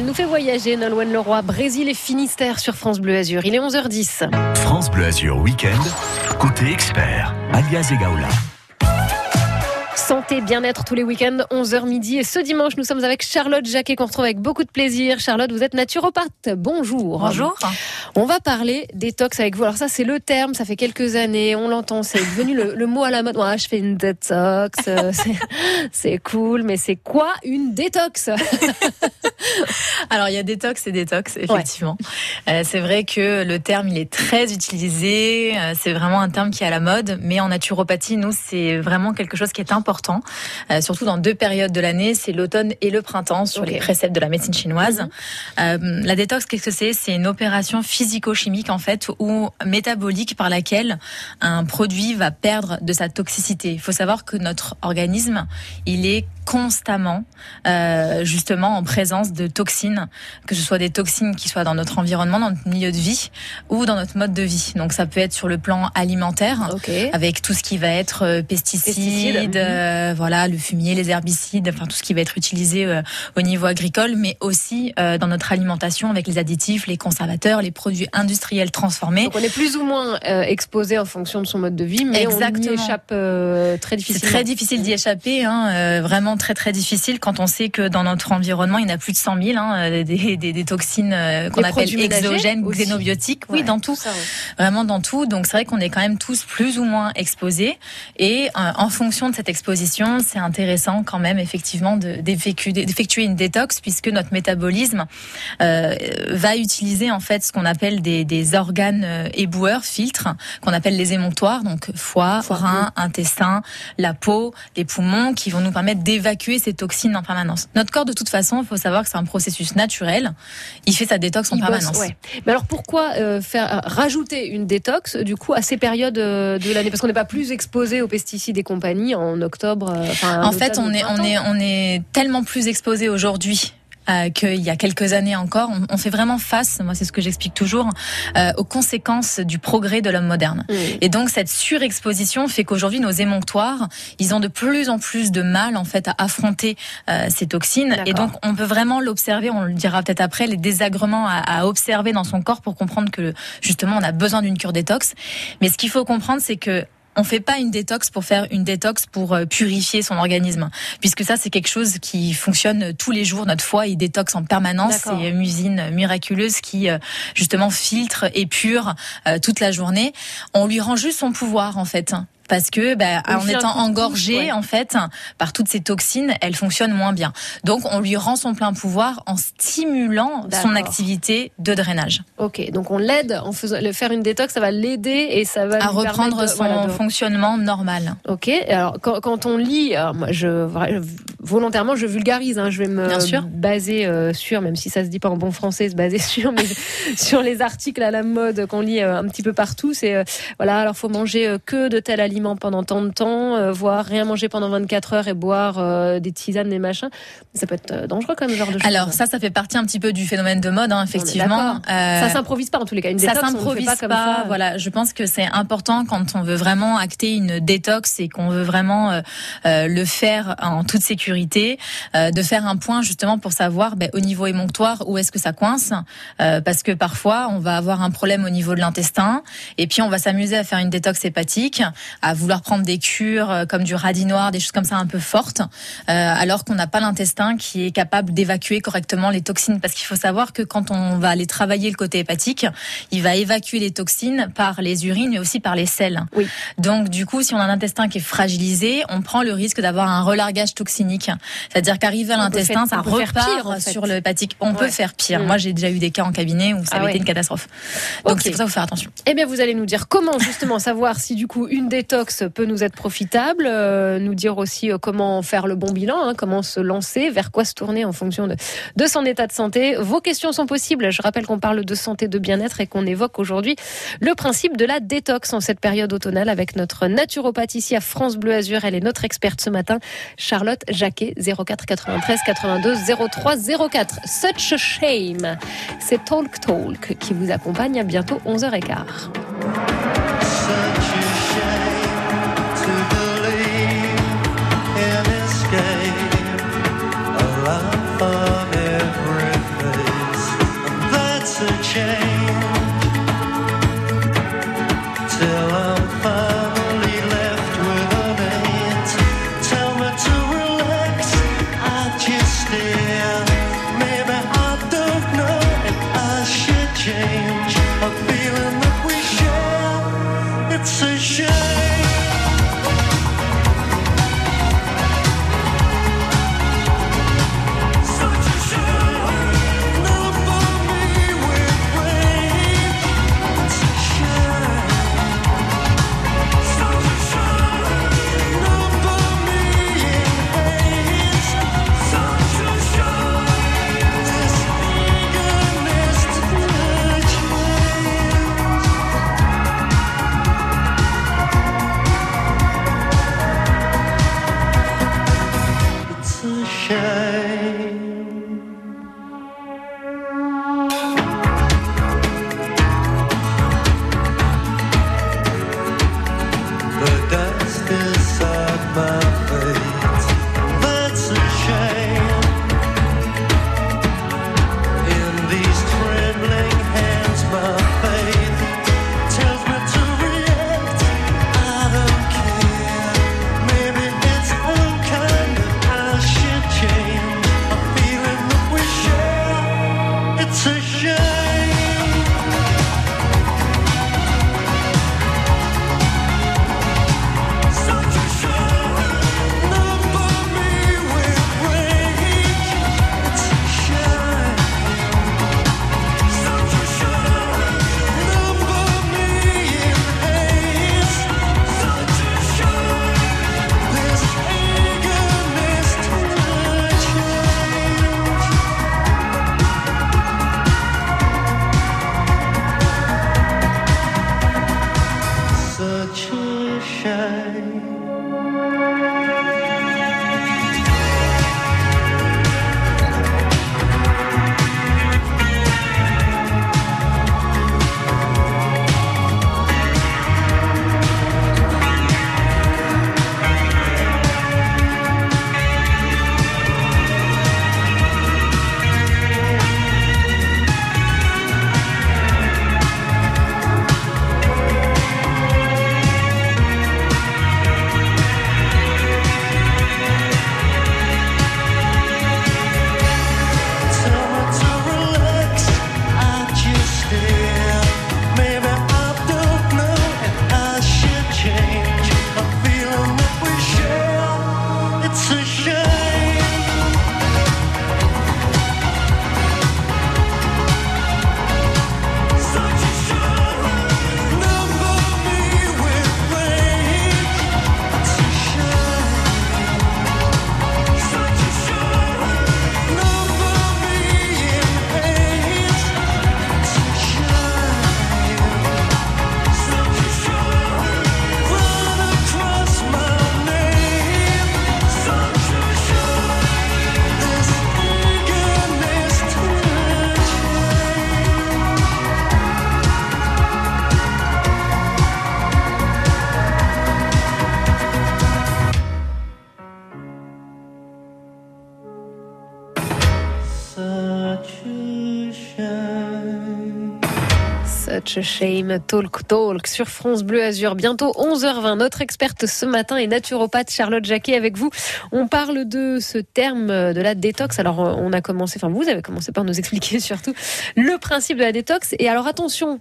Elle nous fait voyager, Nolwenn Leroy, Brésil et Finistère sur France Bleu Azur. Il est 11h10. France Bleu Azur Week-end, côté expert, alias Egaola. Santé, bien-être tous les week-ends, 11h midi. Et ce dimanche, nous sommes avec Charlotte Jacquet, qu'on retrouve avec beaucoup de plaisir. Charlotte, vous êtes naturopathe. Bonjour. Bonjour. On va parler détox avec vous. Alors ça, c'est le terme, ça fait quelques années, on l'entend, c'est devenu le, le mot à la mode. Ouais, je fais une détox, euh, c'est- c'est cool, mais c'est quoi une détox? Alors il y a détox et détox, effectivement. Euh, c'est vrai que le terme il est très utilisé, euh, c'est vraiment un terme qui est à la mode, mais en naturopathie, nous c'est vraiment quelque chose qui est important, euh, surtout dans deux périodes de l'année, c'est l'automne et le printemps sur les préceptes de la médecine chinoise. Euh, la détox, qu'est-ce que c'est? C'est une opération physico-chimique en fait ou métabolique par laquelle un produit va perdre de sa toxicité. Il faut savoir que notre organisme, il est constamment euh, justement en présence de toxines, que ce soit des toxines qui soient dans notre environnement, dans notre milieu de vie ou dans notre mode de vie. Donc ça peut être sur le plan alimentaire, avec tout ce qui va être euh, pesticides, Pesticides, euh, voilà, le fumier, les herbicides, enfin tout ce qui va être utilisé euh, au niveau agricole, mais aussi euh, dans notre alimentation avec les additifs, les conservateurs, les produits industriels transformés. Donc on est plus ou moins euh, exposé en fonction de son mode de vie, mais on y Exactement. échappe euh, très C'est difficilement. très difficile d'y échapper, hein, euh, vraiment très très difficile quand on sait que dans notre environnement il y en a plus de 100 000 hein, euh, des, des, des toxines euh, qu'on appelle exogènes, aussi. xénobiotiques, oui Ouais, dans tout, ça, ouais. vraiment dans tout. Donc c'est vrai qu'on est quand même tous plus ou moins exposés et euh, en fonction de cette exposition, c'est intéressant quand même effectivement de- d'effectuer une détox puisque notre métabolisme euh, va utiliser en fait ce qu'on appelle des, des organes euh, éboueurs, filtres, qu'on appelle les émonctoires, donc foie, rein, intestin, la peau, les poumons, qui vont nous permettre d'évacuer ces toxines en permanence. Notre corps, de toute façon, il faut savoir que c'est un processus naturel. Il fait sa détox en Il bosse, permanence. ouais. Mais alors pourquoi euh, faire euh, rajouter une détox du coup à ces périodes euh, de l'année? Parce qu'on n'est pas plus exposé aux pesticides et compagnie en octobre. En fait, on est, on est, on est tellement plus exposé aujourd'hui. Euh, qu'il y a quelques années encore, on, on fait vraiment face, moi c'est ce que j'explique toujours, euh, aux conséquences du progrès de l'homme moderne. Et donc cette surexposition fait qu'aujourd'hui nos émonctoires, ils ont de plus en plus de mal en fait à affronter euh, ces toxines. Et donc on peut vraiment l'observer, on le dira peut-être après, les désagréments à, à observer dans son corps pour comprendre que justement on a besoin d'une cure détox. Mais ce qu'il faut comprendre, c'est que on fait pas une détox pour faire une détox pour euh, purifier son organisme, puisque ça c'est quelque chose qui fonctionne tous les jours. Notre foie il détoxe en permanence. C'est une usine miraculeuse qui euh, justement filtre et pure euh, toute la journée. On lui rend juste son pouvoir en fait. Parce que, bah, en étant coup de pouce, engorgé, ouais. en fait, par toutes ces toxines, elle fonctionne moins bien. Donc, on lui rend son plein pouvoir en stimulant son activité de drainage. Ok, donc on l'aide en faisant le faire une détox, ça va l'aider et ça va À lui reprendre de- son voilà, de- fonctionnement normal. Ok, alors quand, quand on lit, alors moi je volontairement je vulgarise, hein, je vais me Bien sûr. baser euh, sur, même si ça se dit pas en bon français, se baser sur, mais sur les articles à la mode qu'on lit euh, un petit peu partout, c'est euh, voilà, alors faut manger euh, que de tel aliment pendant tant de temps, euh, voire rien manger pendant 24 heures et boire euh, des tisanes, des machins, ça peut être euh, dangereux comme genre de choses. Alors ça, ça fait partie un petit peu du phénomène de mode, hein, effectivement. d'accord. Ça s'improvise pas, en tous les cas. Une ça s'improvise pas pas. comme ça. Voilà, je pense que c'est important quand on veut vraiment acter une détox et qu'on veut vraiment euh, euh, le faire en toute sécurité, euh, de faire un point justement pour savoir ben, au niveau émonctoire où est-ce que ça coince, euh, parce que parfois on va avoir un problème au niveau de l'intestin et puis on va s'amuser à faire une détox hépatique, à vouloir prendre des cures euh, comme du radis noir, des choses comme ça un peu fortes, euh, alors qu'on n'a pas l'intestin qui est capable d'évacuer correctement les toxines. Parce qu'il faut savoir que quand on va aller travailler le côté hépatique, il va évacuer les toxines par les urines, mais aussi par les selles. Oui. Donc du coup, si on a un intestin qui est fragilisé, on prend le risque d'avoir un relargage toxinique. C'est-à-dire qu'arriver à l'intestin, ça repart pire, en fait. sur le hépatique. On peut faire pire. Mm. Moi, j'ai déjà eu des cas en cabinet où ça Ah avait ouais. été une catastrophe. Donc c'est pour ça qu'il faut faire attention. Eh bien, vous allez nous dire comment justement savoir si du coup une détox peut nous être profitable, euh, nous dire aussi euh, comment faire le bon bilan, hein, comment se lancer, vers quoi se tourner en fonction de, de son état de santé. Vos questions sont possibles. Je rappelle qu'on parle de santé, de bien-être et qu'on évoque aujourd'hui le principe de la détox en cette période automnale avec notre naturopathe ici à France Bleu Azur. Elle est notre experte ce matin, Charlotte Jacquet, 04 93 82 03 04. Such a shame. C'est Talk Talk qui vous accompagne à bientôt 11h15. Shame, talk talk sur France Bleu Azur. Bientôt 11h20. Notre experte ce matin est naturopathe Charlotte Jacquet avec vous. On parle de ce terme de la détox. Alors on a commencé, enfin vous avez commencé par nous expliquer surtout le principe de la détox. Et alors attention,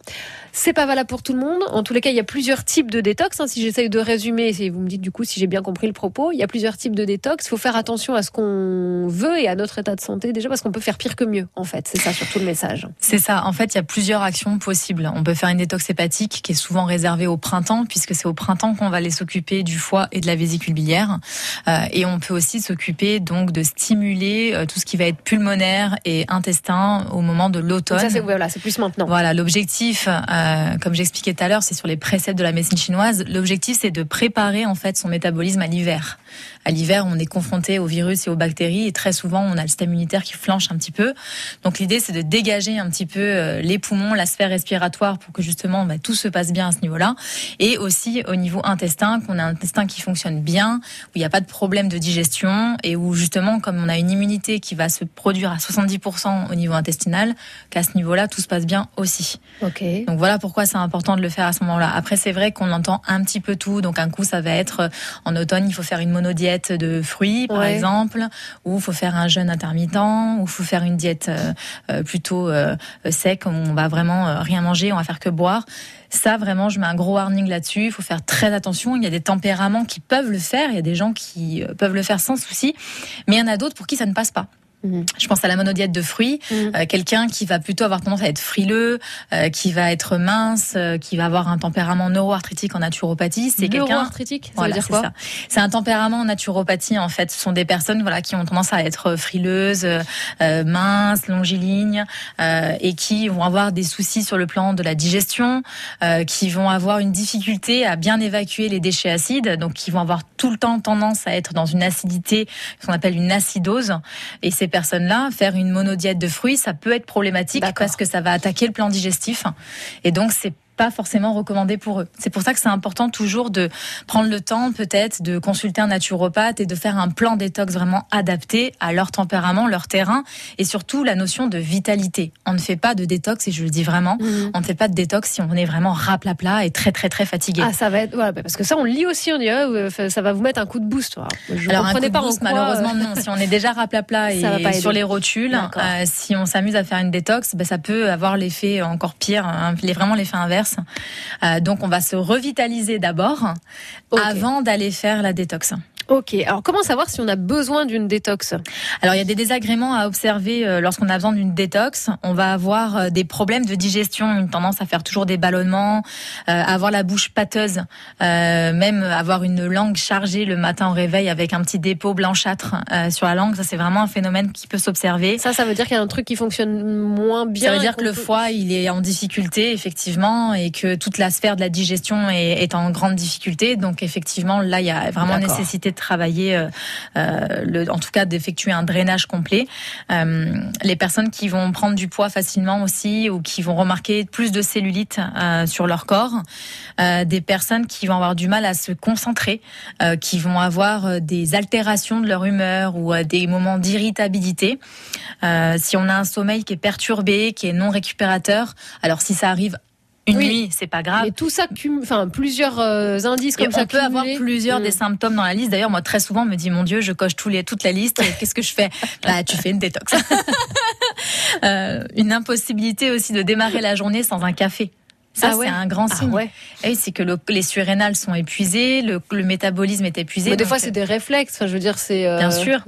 c'est pas valable pour tout le monde. En tous les cas, il y a plusieurs types de détox. hein. Si j'essaye de résumer, et vous me dites du coup si j'ai bien compris le propos, il y a plusieurs types de détox. Il faut faire attention à ce qu'on veut et à notre état de santé déjà parce qu'on peut faire pire que mieux. En fait, c'est ça surtout le message. C'est ça. En fait, il y a plusieurs actions possibles. On peut faire une détox hépatique qui est souvent réservée au printemps, puisque c'est au printemps qu'on va aller s'occuper du foie et de la vésicule biliaire. Euh, et on peut aussi s'occuper donc de stimuler euh, tout ce qui va être pulmonaire et intestin au moment de l'automne. Ça c'est voilà, c'est plus maintenant. Voilà, l'objectif, euh, comme j'expliquais tout à l'heure, c'est sur les préceptes de la médecine chinoise. L'objectif, c'est de préparer en fait son métabolisme à l'hiver. À l'hiver, on est confronté aux virus et aux bactéries et très souvent, on a le système immunitaire qui flanche un petit peu. Donc l'idée, c'est de dégager un petit peu euh, les poumons, la sphère respiratoire pour que justement bah, tout se passe bien à ce niveau-là. Et aussi au niveau intestin, qu'on a un intestin qui fonctionne bien, où il n'y a pas de problème de digestion et où justement, comme on a une immunité qui va se produire à 70% au niveau intestinal, qu'à ce niveau-là, tout se passe bien aussi. Ok. Donc voilà pourquoi c'est important de le faire à ce moment-là. Après, c'est vrai qu'on entend un petit peu tout. Donc un coup, ça va être euh, en automne, il faut faire une monodiète de fruits, par Ouais. exemple, ou il faut faire un jeûne intermittent, ou il faut faire une diète euh, euh, plutôt euh, sec, où on va vraiment rien manger on va faire que boire. Ça, vraiment, je mets un gros warning là-dessus. Il faut faire très attention. Il y a des tempéraments qui peuvent le faire. Il y a des gens qui peuvent le faire sans souci. Mais il y en a d'autres pour qui ça ne passe pas. Je pense à la monodiète de fruits, Euh, quelqu'un qui va plutôt avoir tendance à être frileux, euh, qui va être mince, euh, qui va avoir un tempérament neuroarthritique en naturopathie. C'est quelqu'un Neuroarthritique, ça veut Voilà, dire c'est quoi. C'est un tempérament en naturopathie en fait. Ce sont des personnes voilà qui ont tendance à être frileuses, euh, minces, longilignes euh, et qui vont avoir des soucis sur le plan de la digestion, euh, qui vont avoir une difficulté à bien évacuer les déchets acides, donc qui vont avoir tout le temps tendance à être dans une acidité, ce qu'on appelle une acidose. Et personnes-là, faire une monodiète de fruits, ça peut être problématique parce que ça va attaquer le plan digestif. Et donc c'est pas forcément recommandé pour eux. C'est pour ça que c'est important toujours de prendre le temps peut-être de consulter un naturopathe et de faire un plan détox vraiment adapté à leur tempérament, leur terrain et surtout la notion de vitalité. On ne fait pas de détox et je le dis vraiment, on ne fait pas de détox si on est vraiment raplapla et très très très fatigué. Ah, ça va être. Voilà, parce que ça, on lit aussi, on dit, ah, euh, ça va vous mettre un coup de boost. Alors, Je Alors un coup de pas boost, quoi, malheureusement euh, non. Si on est déjà raplapla et aider. sur les rotules, euh, si on s'amuse à faire une détox, ben, ça peut avoir l'effet encore pire, hein, vraiment l'effet inverse. Euh, donc on va se revitaliser d'abord avant d'aller faire la détox. Ok. Alors comment savoir si on a besoin d'une détox Alors il y a des désagréments à observer euh, lorsqu'on a besoin d'une détox. On va avoir euh, des problèmes de digestion, une tendance à faire toujours des ballonnements, euh, avoir la bouche pâteuse, euh, même avoir une langue chargée le matin au réveil avec un petit dépôt blanchâtre euh, sur la langue. Ça c'est vraiment un phénomène qui peut s'observer. Ça, ça veut dire qu'il y a un truc qui fonctionne moins bien. Ça veut dire que le peut- foie, il est en difficulté, effectivement, et que toute la sphère de la digestion est, est en grande difficulté. Donc, effectivement, là, il y a vraiment nécessité de travailler, euh, euh, en tout cas, d'effectuer un drainage complet. Euh, les personnes qui vont prendre du poids facilement aussi, ou qui vont remarquer plus de cellulite sur leur corps, des personnes qui vont avoir du mal à se concentrer, qui vont avoir des altérations de leur humeur ou des moments d'irritabilité. Si on a un sommeil qui est perturbé, qui est non récupérateur, alors si ça arrive une Oui. nuit, c'est pas grave. Mais tout ça, enfin plusieurs euh, indices Et comme ça. on peut avoir plusieurs Mm. des symptômes dans la liste. D'ailleurs, moi, très souvent, on me dit, mon Dieu, je coche tous les, toute la liste. et Qu'est-ce que je fais? Bah, tu fais une détox. Euh, une impossibilité aussi de démarrer la journée sans un café. Ça, Ah ouais c'est un grand Ah signe. ouais. Eh oui, c'est que le- les surrénales sont épuisées, le, le métabolisme est épuisé. Mais des fois, c'est des réflexes. Enfin, je veux dire, c'est. euh, Bien sûr.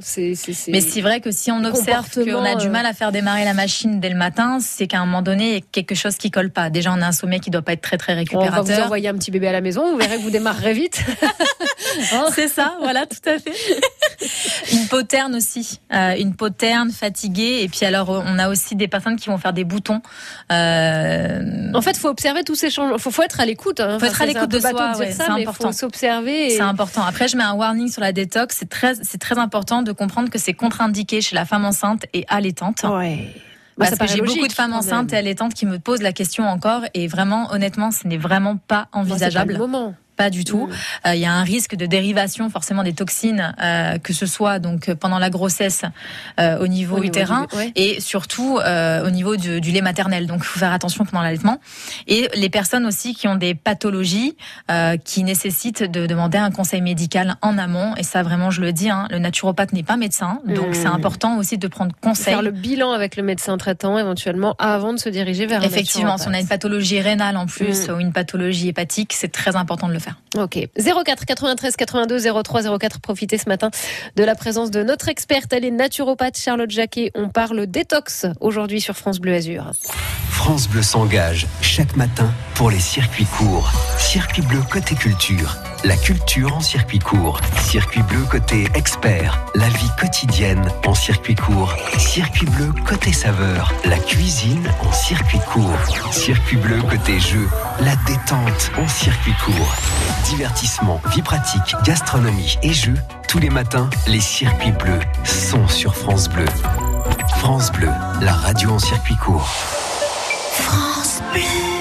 Mais c'est vrai que si on observe qu'on a du comportements, mal à faire démarrer la machine dès le matin, c'est qu'à un moment donné, il y a quelque chose qui colle pas. Déjà, on a un sommeil qui doit pas être très très On va récupérateur. vous envoyer un petit bébé à la maison. Vous verrez que vous démarrerez vite. C'est ça, voilà, tout à fait. une peau terne aussi, euh, une peau terne, fatiguée. Et puis alors, on a aussi des personnes qui vont faire des boutons. Euh, En fait, faut observer tous ces changements. Faut, faut être à l'écoute. Hein. Faut être à l'écoute de soi, ouais, c'est important. S'observer. et- C'est important. Après, je mets un warning sur la détox. C'est très, c'est très important de comprendre que c'est contre-indiqué chez la femme enceinte et allaitante. Ouais. Bah, Parce que j'ai beaucoup de femmes enceintes et allaitantes qui me posent la question encore. Et vraiment, honnêtement, ce n'est vraiment pas envisageable. Pas du tout. Euh, Il y a un risque de dérivation forcément des toxines, euh, que ce soit donc pendant la grossesse euh, au niveau Au niveau utérin du- ouais. et surtout au niveau du, du lait maternel. Donc il faut faire attention pendant l'allaitement. Et les personnes aussi qui ont des pathologies qui nécessitent de demander un conseil médical en amont. Et ça vraiment je le dis, hein, le naturopathe n'est pas médecin, donc Mmh. c'est important aussi de prendre conseil. Faire le bilan avec le médecin traitant éventuellement avant de se diriger vers un Effectivement, si on a une pathologie rénale en plus Mm. ou une pathologie hépatique, c'est très important de le faire. Ok. 04 93 82 03 04. Profitez ce matin de la présence de notre experte. Elle est naturopathe Charlotte Jacquet. On parle détox aujourd'hui sur France Bleu Azur. France Bleu s'engage chaque matin pour les circuits courts. Circuit bleu côté culture. La culture en circuit court. Circuit bleu côté expert. La vie quotidienne en circuit court. Circuit bleu côté saveur. La cuisine en circuit court. Circuit bleu côté jeu. La détente en circuit court. Divertissement, vie pratique, gastronomie et jeux. Tous les matins, les circuits bleus sont sur France Bleu. France Bleu, la radio en circuit court. France Bleu.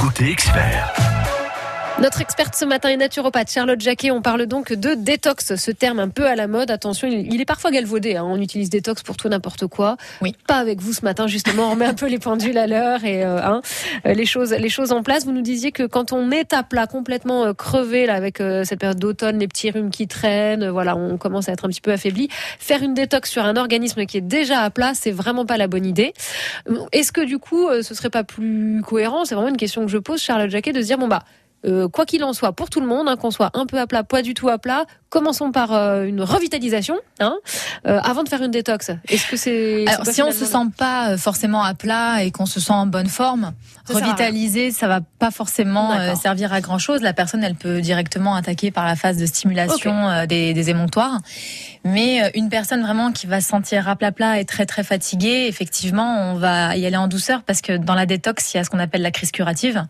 côté expert. Notre experte ce matin est naturopathe, Charlotte Jacquet. On parle donc de détox, ce terme un peu à la mode. Attention, il, est parfois galvaudé. hein. On utilise détox pour tout n'importe quoi. Oui. Pas avec vous ce matin, justement. On remet un peu les pendules à l'heure et euh, hein, euh, les choses, les choses en place. Vous nous disiez que quand on est à plat, complètement euh, crevé là avec euh, cette période d'automne, les petits rhumes qui traînent, voilà, on commence à être un petit peu affaibli. Faire une détox sur un organisme qui est déjà à plat, c'est vraiment pas la bonne idée. Est-ce que du coup, ce serait pas plus cohérent? C'est vraiment une question que je pose, Charlotte Jacquet, de se dire bon bah. Euh, quoi qu'il en soit, pour tout le monde, hein, qu'on soit un peu à plat, pas du tout à plat, commençons par euh, une revitalisation, hein, euh, avant de faire une détox. Est-ce que c'est Alors, si on se sent pas euh, forcément à plat et qu'on se sent en bonne forme, Ça revitaliser, ça va pas forcément euh, servir à grand chose. La personne, elle peut directement attaquer par la phase de stimulation euh, des, des émonctoires. Mais euh, une personne vraiment qui va se sentir à plat plat et très très fatiguée, effectivement, on va y aller en douceur parce que dans la détox, il y a ce qu'on appelle la crise curative.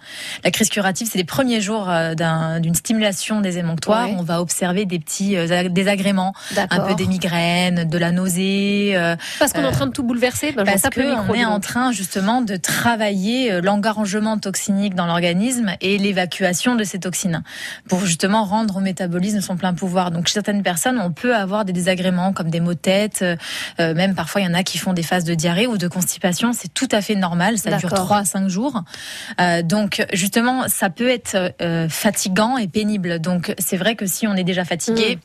La crise curative, c'est les premiers jours d'un- d'une stimulation des émonctoires. On va observer des petits ag- désagréments, un peu des migraines, de la nausée. Parce qu'on est en train de tout bouleverser, ben, j'en parce qu'on est en train justement de travailler euh, l'engorgement toxinique dans l'organisme et l'évacuation de ces toxines pour justement rendre au métabolisme son plein pouvoir. Donc chez certaines personnes, on peut avoir des désagréments comme des maux de tête, euh, euh, même parfois il y en a qui font des phases de diarrhée ou de constipation. C'est tout à fait normal, ça dure D'accord. 3 à 5 jours. Euh, donc justement, ça peut être euh, fatigant et pénible. Donc c'est vrai que si on est déjà fatigué, Mm.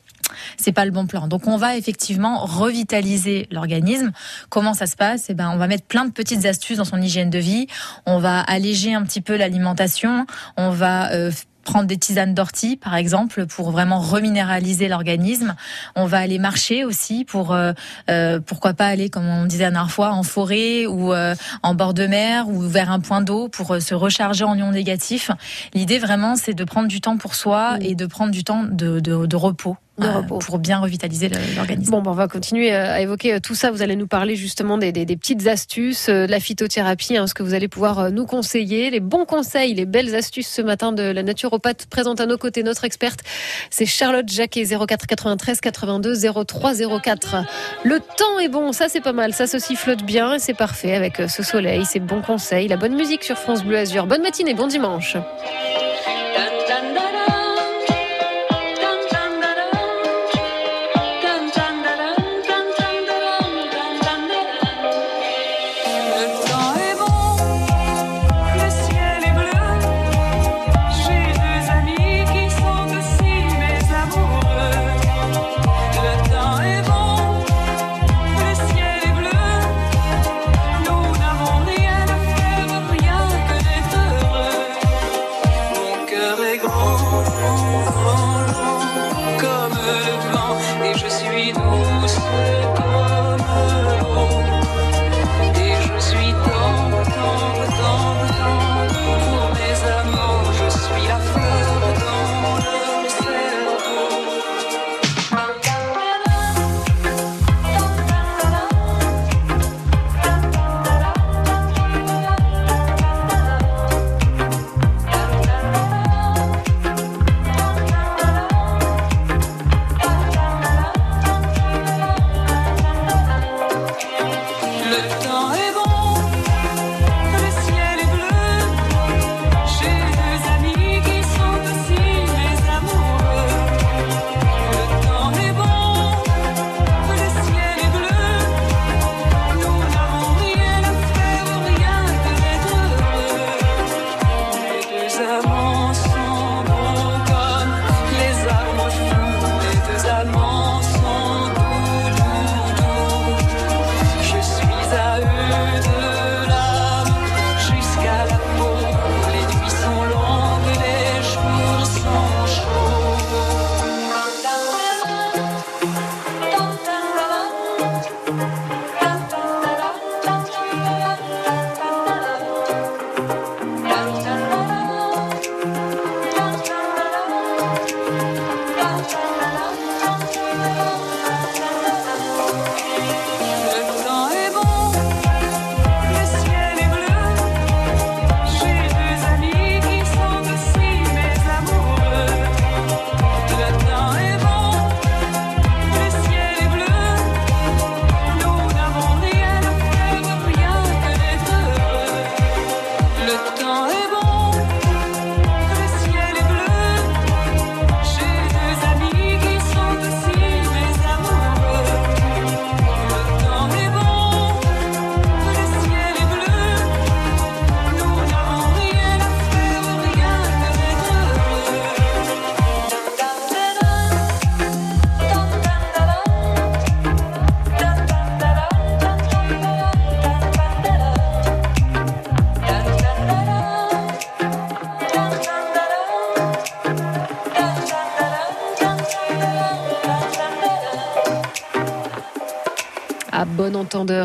C'est pas le bon plan. Donc on va effectivement revitaliser l'organisme. Comment ça se passe? Eh ben on va mettre plein de petites astuces dans son hygiène de vie. On va alléger un petit peu l'alimentation. On va euh, prendre des tisanes d'ortie par exemple pour vraiment reminéraliser l'organisme. On va aller marcher aussi pour euh, euh, pourquoi pas aller comme on disait la dernière fois en forêt ou euh, en bord de mer ou vers un point d'eau pour se recharger en ions négatifs. L'idée vraiment c'est de prendre du temps pour soi et de prendre du temps de, de, de repos. De repos. pour bien revitaliser l'organisme. Bon, on va continuer euh, à évoquer euh, tout ça. Vous allez nous parler justement des, des- des petites astuces, euh, de la phytothérapie, hein, ce que vous allez pouvoir nous conseiller, les bons conseils, les belles astuces ce matin de la naturopathe présente à nos côtés, notre experte, c'est Charlotte Jacquet, 04 93 82 03 04. Le temps est bon, ça c'est pas mal, ça se sifflote bien et c'est parfait avec ce soleil, ces bons conseils, la bonne musique sur France Bleu Azur. Bonne matinée, bon dimanche.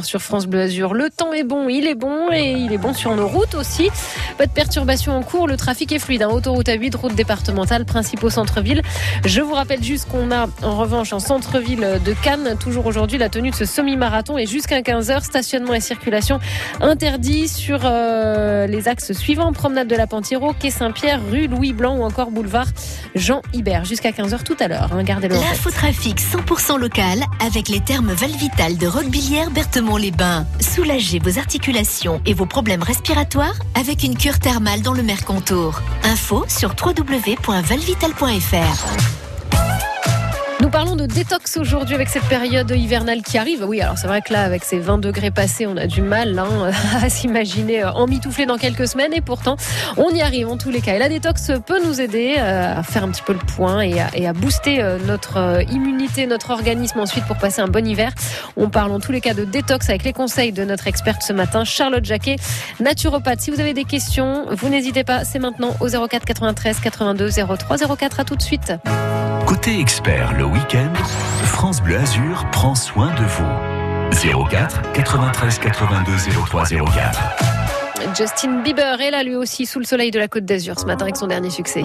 Sur France Bleu Azur. Le temps est bon, il est bon et il est bon sur nos routes aussi. Pas de perturbations en cours, le trafic est fluide. hein. Autoroute A8, route départementale, principaux centre-ville. Je vous rappelle juste qu'on a en revanche en centre-ville de Cannes, toujours aujourd'hui, la tenue de ce semi-marathon et jusqu'à 15h, stationnement et circulation interdits sur euh, les axes suivants. Promenade de la Pentiro, quai Saint-Pierre, rue Louis Blanc ou encore boulevard Jean Hibert. Jusqu'à 15h tout à l'heure. hein. Gardez-le en tête. L'infotrafic 100% local avec les thermes Valvital de Roquebillière Berthemont-les-Bains. Soulagez vos articulations et vos problèmes respiratoires avec une cure thermale dans le Mercontour. Info sur www.valvital.fr. Parlons de détox aujourd'hui avec cette période hivernale qui arrive. Oui, alors c'est vrai que là, avec ces 20 degrés passés, on a du mal hein, à s'imaginer euh, emmitoufler dans quelques semaines et pourtant, on y arrive en tous les cas. Et la détox peut nous aider euh, à faire un petit peu le point et à, booster euh, notre immunité, notre organisme ensuite pour passer un bon hiver. On parle en tous les cas de détox avec les conseils de notre experte ce matin, Charlotte Jacquet, naturopathe. Si vous avez des questions, vous n'hésitez pas, c'est maintenant au 04 93 82 03 04. À tout de suite. Côté expert, le France Bleu Azur prend soin de vous. 04 93 82 03 04. Justin Bieber est là lui aussi sous le soleil de la Côte d'Azur ce matin avec son dernier succès.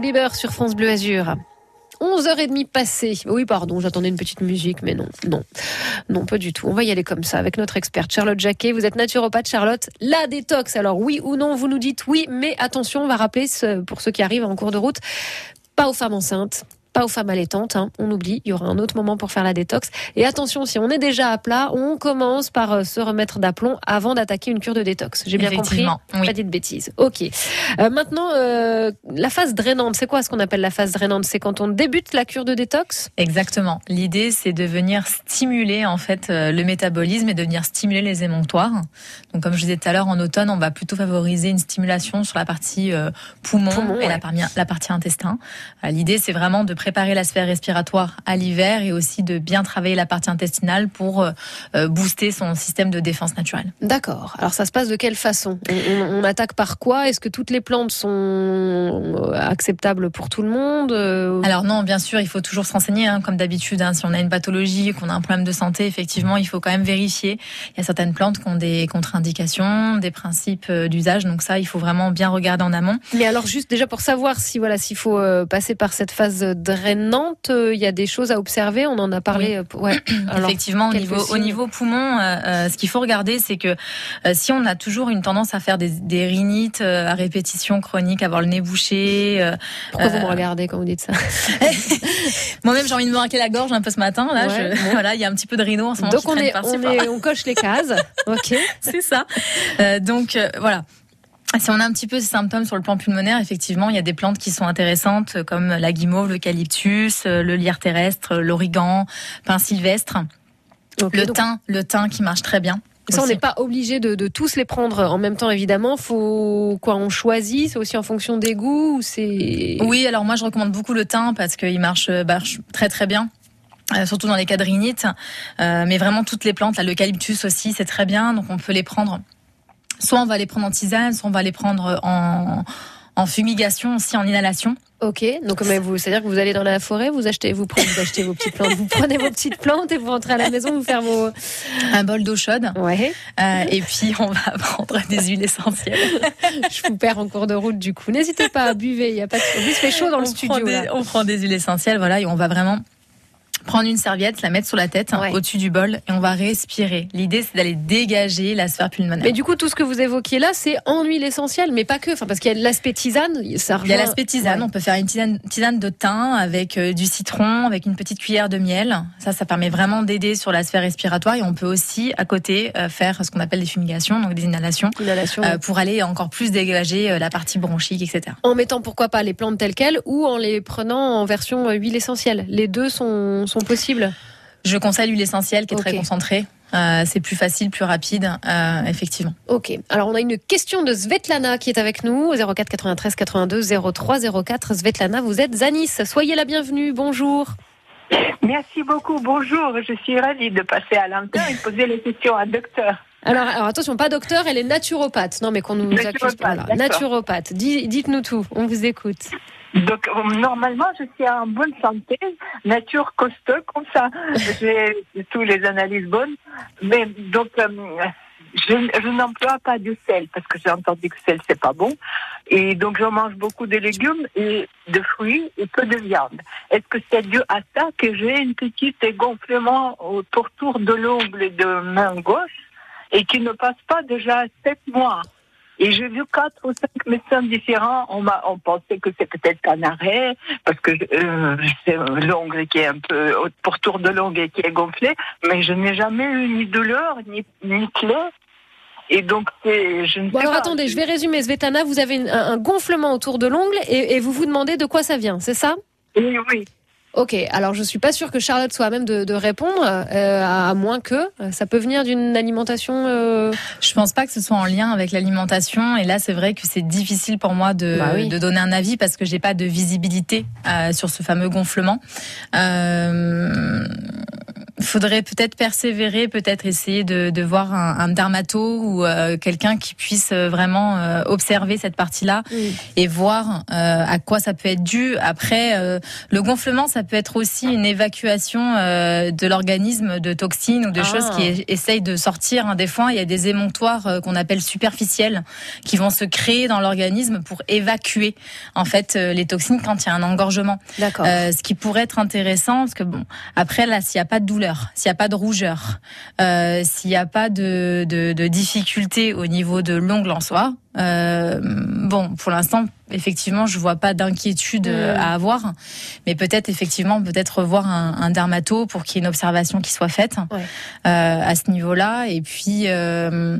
Bieber sur France Bleu Azur. 11h30 passées. Oui, pardon, j'attendais une petite musique, mais non, non, non, pas du tout. On va y aller comme ça avec notre experte Charlotte Jacquet. Vous êtes naturopathe, Charlotte. La détox, alors oui ou non, vous nous dites oui, mais attention, on va rappeler ce- pour ceux qui arrivent en cours de route, pas aux femmes enceintes, Pas aux femmes allaitantes, hein, on oublie, il y aura un autre moment pour faire la détox. Et attention, si on est déjà à plat, on commence par euh, se remettre d'aplomb avant d'attaquer une cure de détox. J'ai bien compris oui. Pas dit de bêtises. Ok. Euh, maintenant, euh, la phase drainante, c'est quoi ce qu'on appelle la phase drainante? C'est quand on débute la cure de détox? Exactement. L'idée, c'est de venir stimuler en fait le métabolisme et de venir stimuler les émonctoires. Donc, comme je disais tout à l'heure, en automne, on va plutôt favoriser une stimulation sur la partie euh, poumon, Poumon, et la, parmi- la partie intestin. L'idée, c'est vraiment de préparer la sphère respiratoire à l'hiver et aussi de bien travailler la partie intestinale pour euh, euh, booster son système de défense naturelle. D'accord. Alors ça se passe de quelle façon? On, on- on attaque par quoi? Est-ce que toutes les plantes sont euh, acceptables pour tout le monde? Alors non, bien sûr, il faut toujours se renseigner, hein, comme d'habitude. hein. si on a une pathologie, qu'on a un problème de santé, effectivement, il faut quand même vérifier. Il y a certaines plantes qui ont des contre-indications, des principes d'usage, donc ça, il faut vraiment bien regarder en amont. Mais alors juste déjà pour savoir si voilà s'il faut passer par cette phase drainante, euh, il y a des choses à observer. On en a parlé. euh, pour- ouais. Alors, Effectivement, au niveau, au signes. niveau poumon, euh, ce qu'il faut regarder, c'est que euh, si on a toujours une tendance à faire des, des rhinites euh, à répétition chronique, avoir le nez bouché. Pourquoi vous me regardez quand vous dites ça Moi-même, j'ai envie de me marquer la gorge un peu ce matin. Là, Ouais, je- bon. voilà, il y a un petit peu de rhino en ce moment. Donc on est, on, est, on coche les cases. Ok. C'est ça. Donc voilà. Si on a un petit peu ces symptômes sur le plan pulmonaire, effectivement, il y a des plantes qui sont intéressantes comme la guimauve, l'eucalyptus, euh, le lierre terrestre, l'origan, pin sylvestre, le donc- thym, le thym qui marche très bien. Ça, on n'est pas obligé de, de tous les prendre en même temps, évidemment. Faut quoi On choisit. C'est aussi en fonction des goûts. ou C'est Oui, alors moi je recommande beaucoup le thym parce qu'il marche, euh, marche très très bien. euh, surtout dans les cas de rhinite, Euh, mais vraiment toutes les plantes, là, l'eucalyptus aussi, c'est très bien, donc on peut les prendre. Soit on va les prendre en tisane, soit on va les prendre en, en fumigation, aussi en inhalation. Ok, donc mais vous, c'est-à-dire que vous allez dans la forêt, vous achetez, vous prenez, vous achetez vos petites plantes, vous prenez vos petites plantes et vous rentrez à la maison, vous faire vos un bol d'eau chaude. Ouais. Euh, et puis on va prendre des huiles essentielles. Je vous perds en cours de route du coup. N'hésitez pas à buver, il y a pas de... Il fait chaud dans le studio. Prend des, là. on prend des huiles essentielles, voilà, et on va vraiment prendre une serviette, la mettre sur la tête, hein, au-dessus du bol, et on va respirer. L'idée, c'est d'aller dégager la sphère pulmonaire. Mais du coup, tout ce que vous évoquiez là, c'est en huile essentielle, mais pas que. Enfin, parce qu'il y a l'aspect tisane, ça Il y a rejoint- l'aspect tisane. Ouais. On peut faire une tisane, tisane de thym avec euh, du citron, avec une petite cuillère de miel. Ça, ça permet vraiment d'aider sur la sphère respiratoire. Et on peut aussi, à côté, euh, faire ce qu'on appelle des fumigations, donc des inhalations, Inhalation, euh, pour aller encore plus dégager la partie bronchique, etc. En mettant pourquoi pas les plantes telles quelles ou en les prenant en version huile essentielle. Les deux sont, sont possibles. Je conseille l'huile essentielle qui est très concentrée. Euh, c'est plus facile, plus rapide, euh, effectivement. Ok. Alors, on a une question de Svetlana qui est avec nous. 04 93 82 03 04. Svetlana, vous êtes à Nice. Soyez la bienvenue. Bonjour. Merci beaucoup, bonjour. Je suis ravie de passer à l'antenne et de poser les questions à docteur. Alors, alors, attention, pas docteur, elle est naturopathe. Non, mais qu'on nous accuse Naturopathe, pas là. d'accord. Naturopathe. Dites-nous tout. On vous écoute. Donc, normalement, je suis en bonne santé, nature costaud, comme ça. J'ai tous les analyses bonnes. Mais donc, euh, je, je n'emploie pas de sel, parce que j'ai entendu que le sel, c'est pas bon. Et donc, je mange beaucoup de légumes et de fruits et peu de viande. Est-ce que c'est dû à ça que j'ai une petite gonflement au pourtour de l'ongle de main gauche et qui ne passe pas déjà sept mois? Et j'ai vu quatre ou cinq médecins différents. On m'a, on pensait que c'est peut-être un arrêt parce que euh, c'est l'ongle qui est un peu au pourtour de l'ongle qui est gonflé, mais je n'ai jamais eu ni douleur ni ni clé. Et donc c'est, je ne Bon, sais alors pas. attendez, je vais résumer. Svetlana, vous avez un, un gonflement autour de l'ongle et, et vous vous demandez de quoi ça vient, c'est ça? Oui, oui. Ok, alors je suis pas sûre que Charlotte soit à même de, de répondre, euh, à moins que euh, ça peut venir d'une alimentation. euh, Je pense pas que ce soit en lien avec l'alimentation. Et là, c'est vrai que c'est difficile pour moi de, Bah oui. de donner un avis parce que j'ai pas de visibilité euh, sur ce fameux gonflement. Euh, faudrait peut-être persévérer, peut-être essayer de, de voir un, un dermato ou euh, quelqu'un qui puisse euh, vraiment euh, observer cette partie-là et voir euh, à quoi ça peut être dû. Après, euh, le gonflement, ça peut être aussi une évacuation euh, de l'organisme de toxines ou de Ah. choses qui e- essayent de sortir. hein. Des fois, il y a des émonctoires euh, qu'on appelle superficiels qui vont se créer dans l'organisme pour évacuer en fait euh, les toxines quand il y a un engorgement. D'accord. Euh, ce qui pourrait être intéressant, parce que bon, après là, s'il n'y a pas de douleur, s'il n'y a pas de rougeur, euh, s'il n'y a pas de, de, de difficulté au niveau de l'ongle en soi, euh, bon, pour l'instant, effectivement, je vois pas d'inquiétude euh, Mm. à avoir, mais peut-être effectivement, peut-être revoir un, un dermato pour qu'il y ait une observation qui soit faite euh, à ce niveau-là. Et puis euh,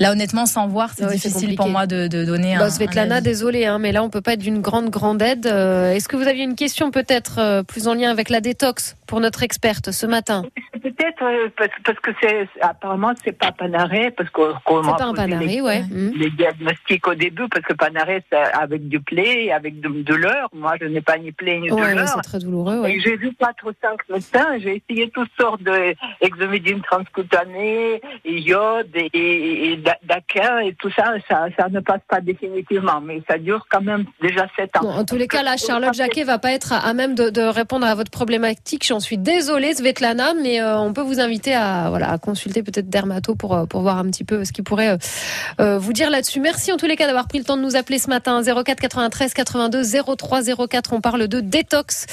là, honnêtement, sans voir, c'est Ouais, difficile pour moi de, de donner un. Bah, Svetlana, un avis. désolé, hein, mais là, on peut pas être d'une grande, grande aide. Est-ce que vous aviez une question peut-être plus en lien avec la détox? Pour notre experte ce matin Peut-être euh, parce, que c'est apparemment c'est pas Panaré parce qu'on m'a pas Panaré, les, ouais. Mhm. les diagnostics au début parce que Panaré c'est avec du play et avec de, de l'heure. Moi je n'ai pas ni play ni Ouais, douleur. c'est très douloureux. ouais. Et j'ai vu quatre ou cinq médecins, j'ai essayé toutes sortes d'exomédine transcutanée, iode et, et, et da- d'aquin et tout ça, ça, ça ne passe pas définitivement, mais ça dure quand même déjà sept ans. Bon, en tous les cas, là, Charlotte Jacquet va pas être à, à même de, de répondre à votre problématique. J'en suis désolée, Svetlana, mais euh, on peut vous inviter à, voilà, consulter peut-être Dermato pour, euh, pour voir un petit peu ce qu'il pourrait euh, vous dire là-dessus. Merci en tous les cas d'avoir pris le temps de nous appeler ce matin. 04 93 82 03 04. On parle de détox.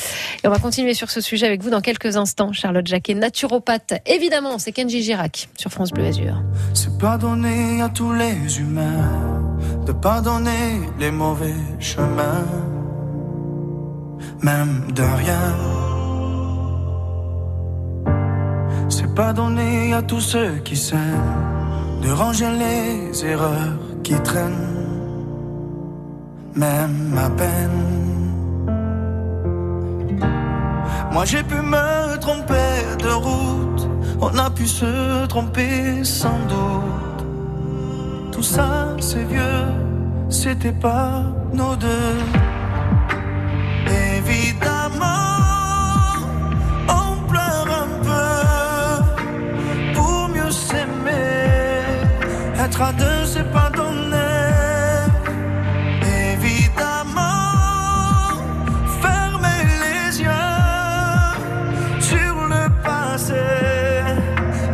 Et on va continuer sur ce sujet avec vous dans quelques instants. Charlotte Jacquet, naturopathe. Évidemment, c'est Kenji Girac sur France Bleu Azur. C'est pas à tous les humains de pardonner les mauvais chemins, même de rien. C'est pas donné à tous ceux qui s'aiment de ranger les erreurs qui traînent, même à peine. Moi j'ai pu me tromper de route, on a pu se tromper sans doute. Tout ça c'est vieux, c'était pas nos deux. Évidemment, Être à deux, c'est pas donné. Évidemment, fermer les yeux sur le passé.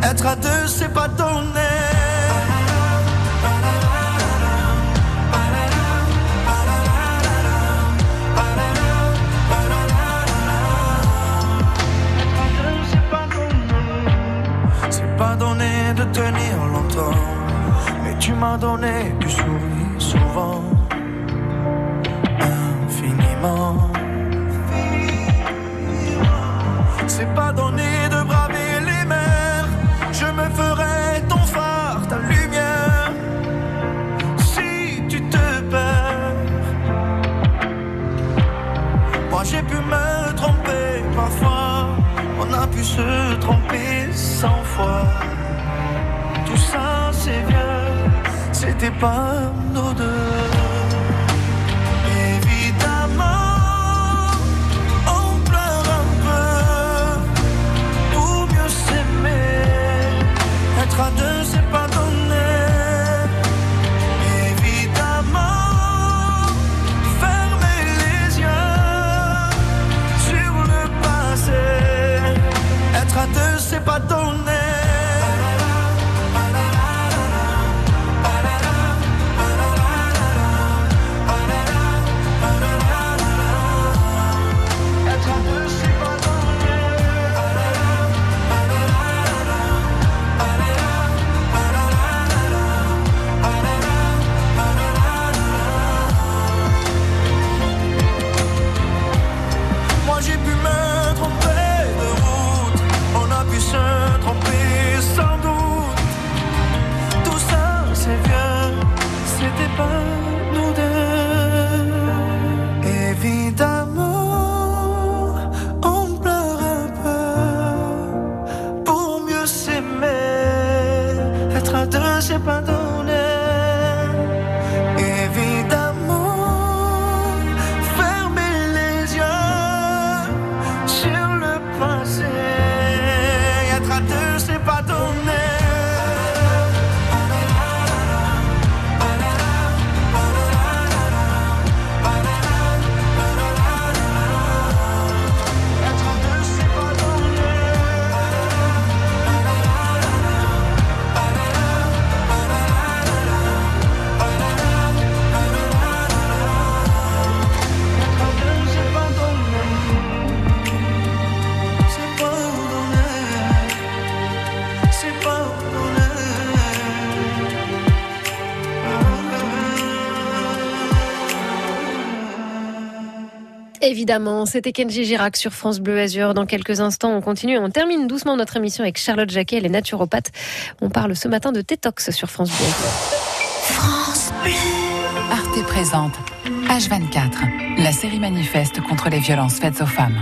Être à deux, c'est pas donné. C'est pas donné de tenir longtemps, tu m'as donné du sourire souvent, infiniment. C'était Évidemment, c'était Kenji Girac sur France Bleu Azur. Dans quelques instants, on continue. On termine doucement notre émission avec Charlotte Jacquet, elle est naturopathe. On parle ce matin de Tétox sur France Bleu. France Bleu. Arte présente H24, la série manifeste contre les violences faites aux femmes.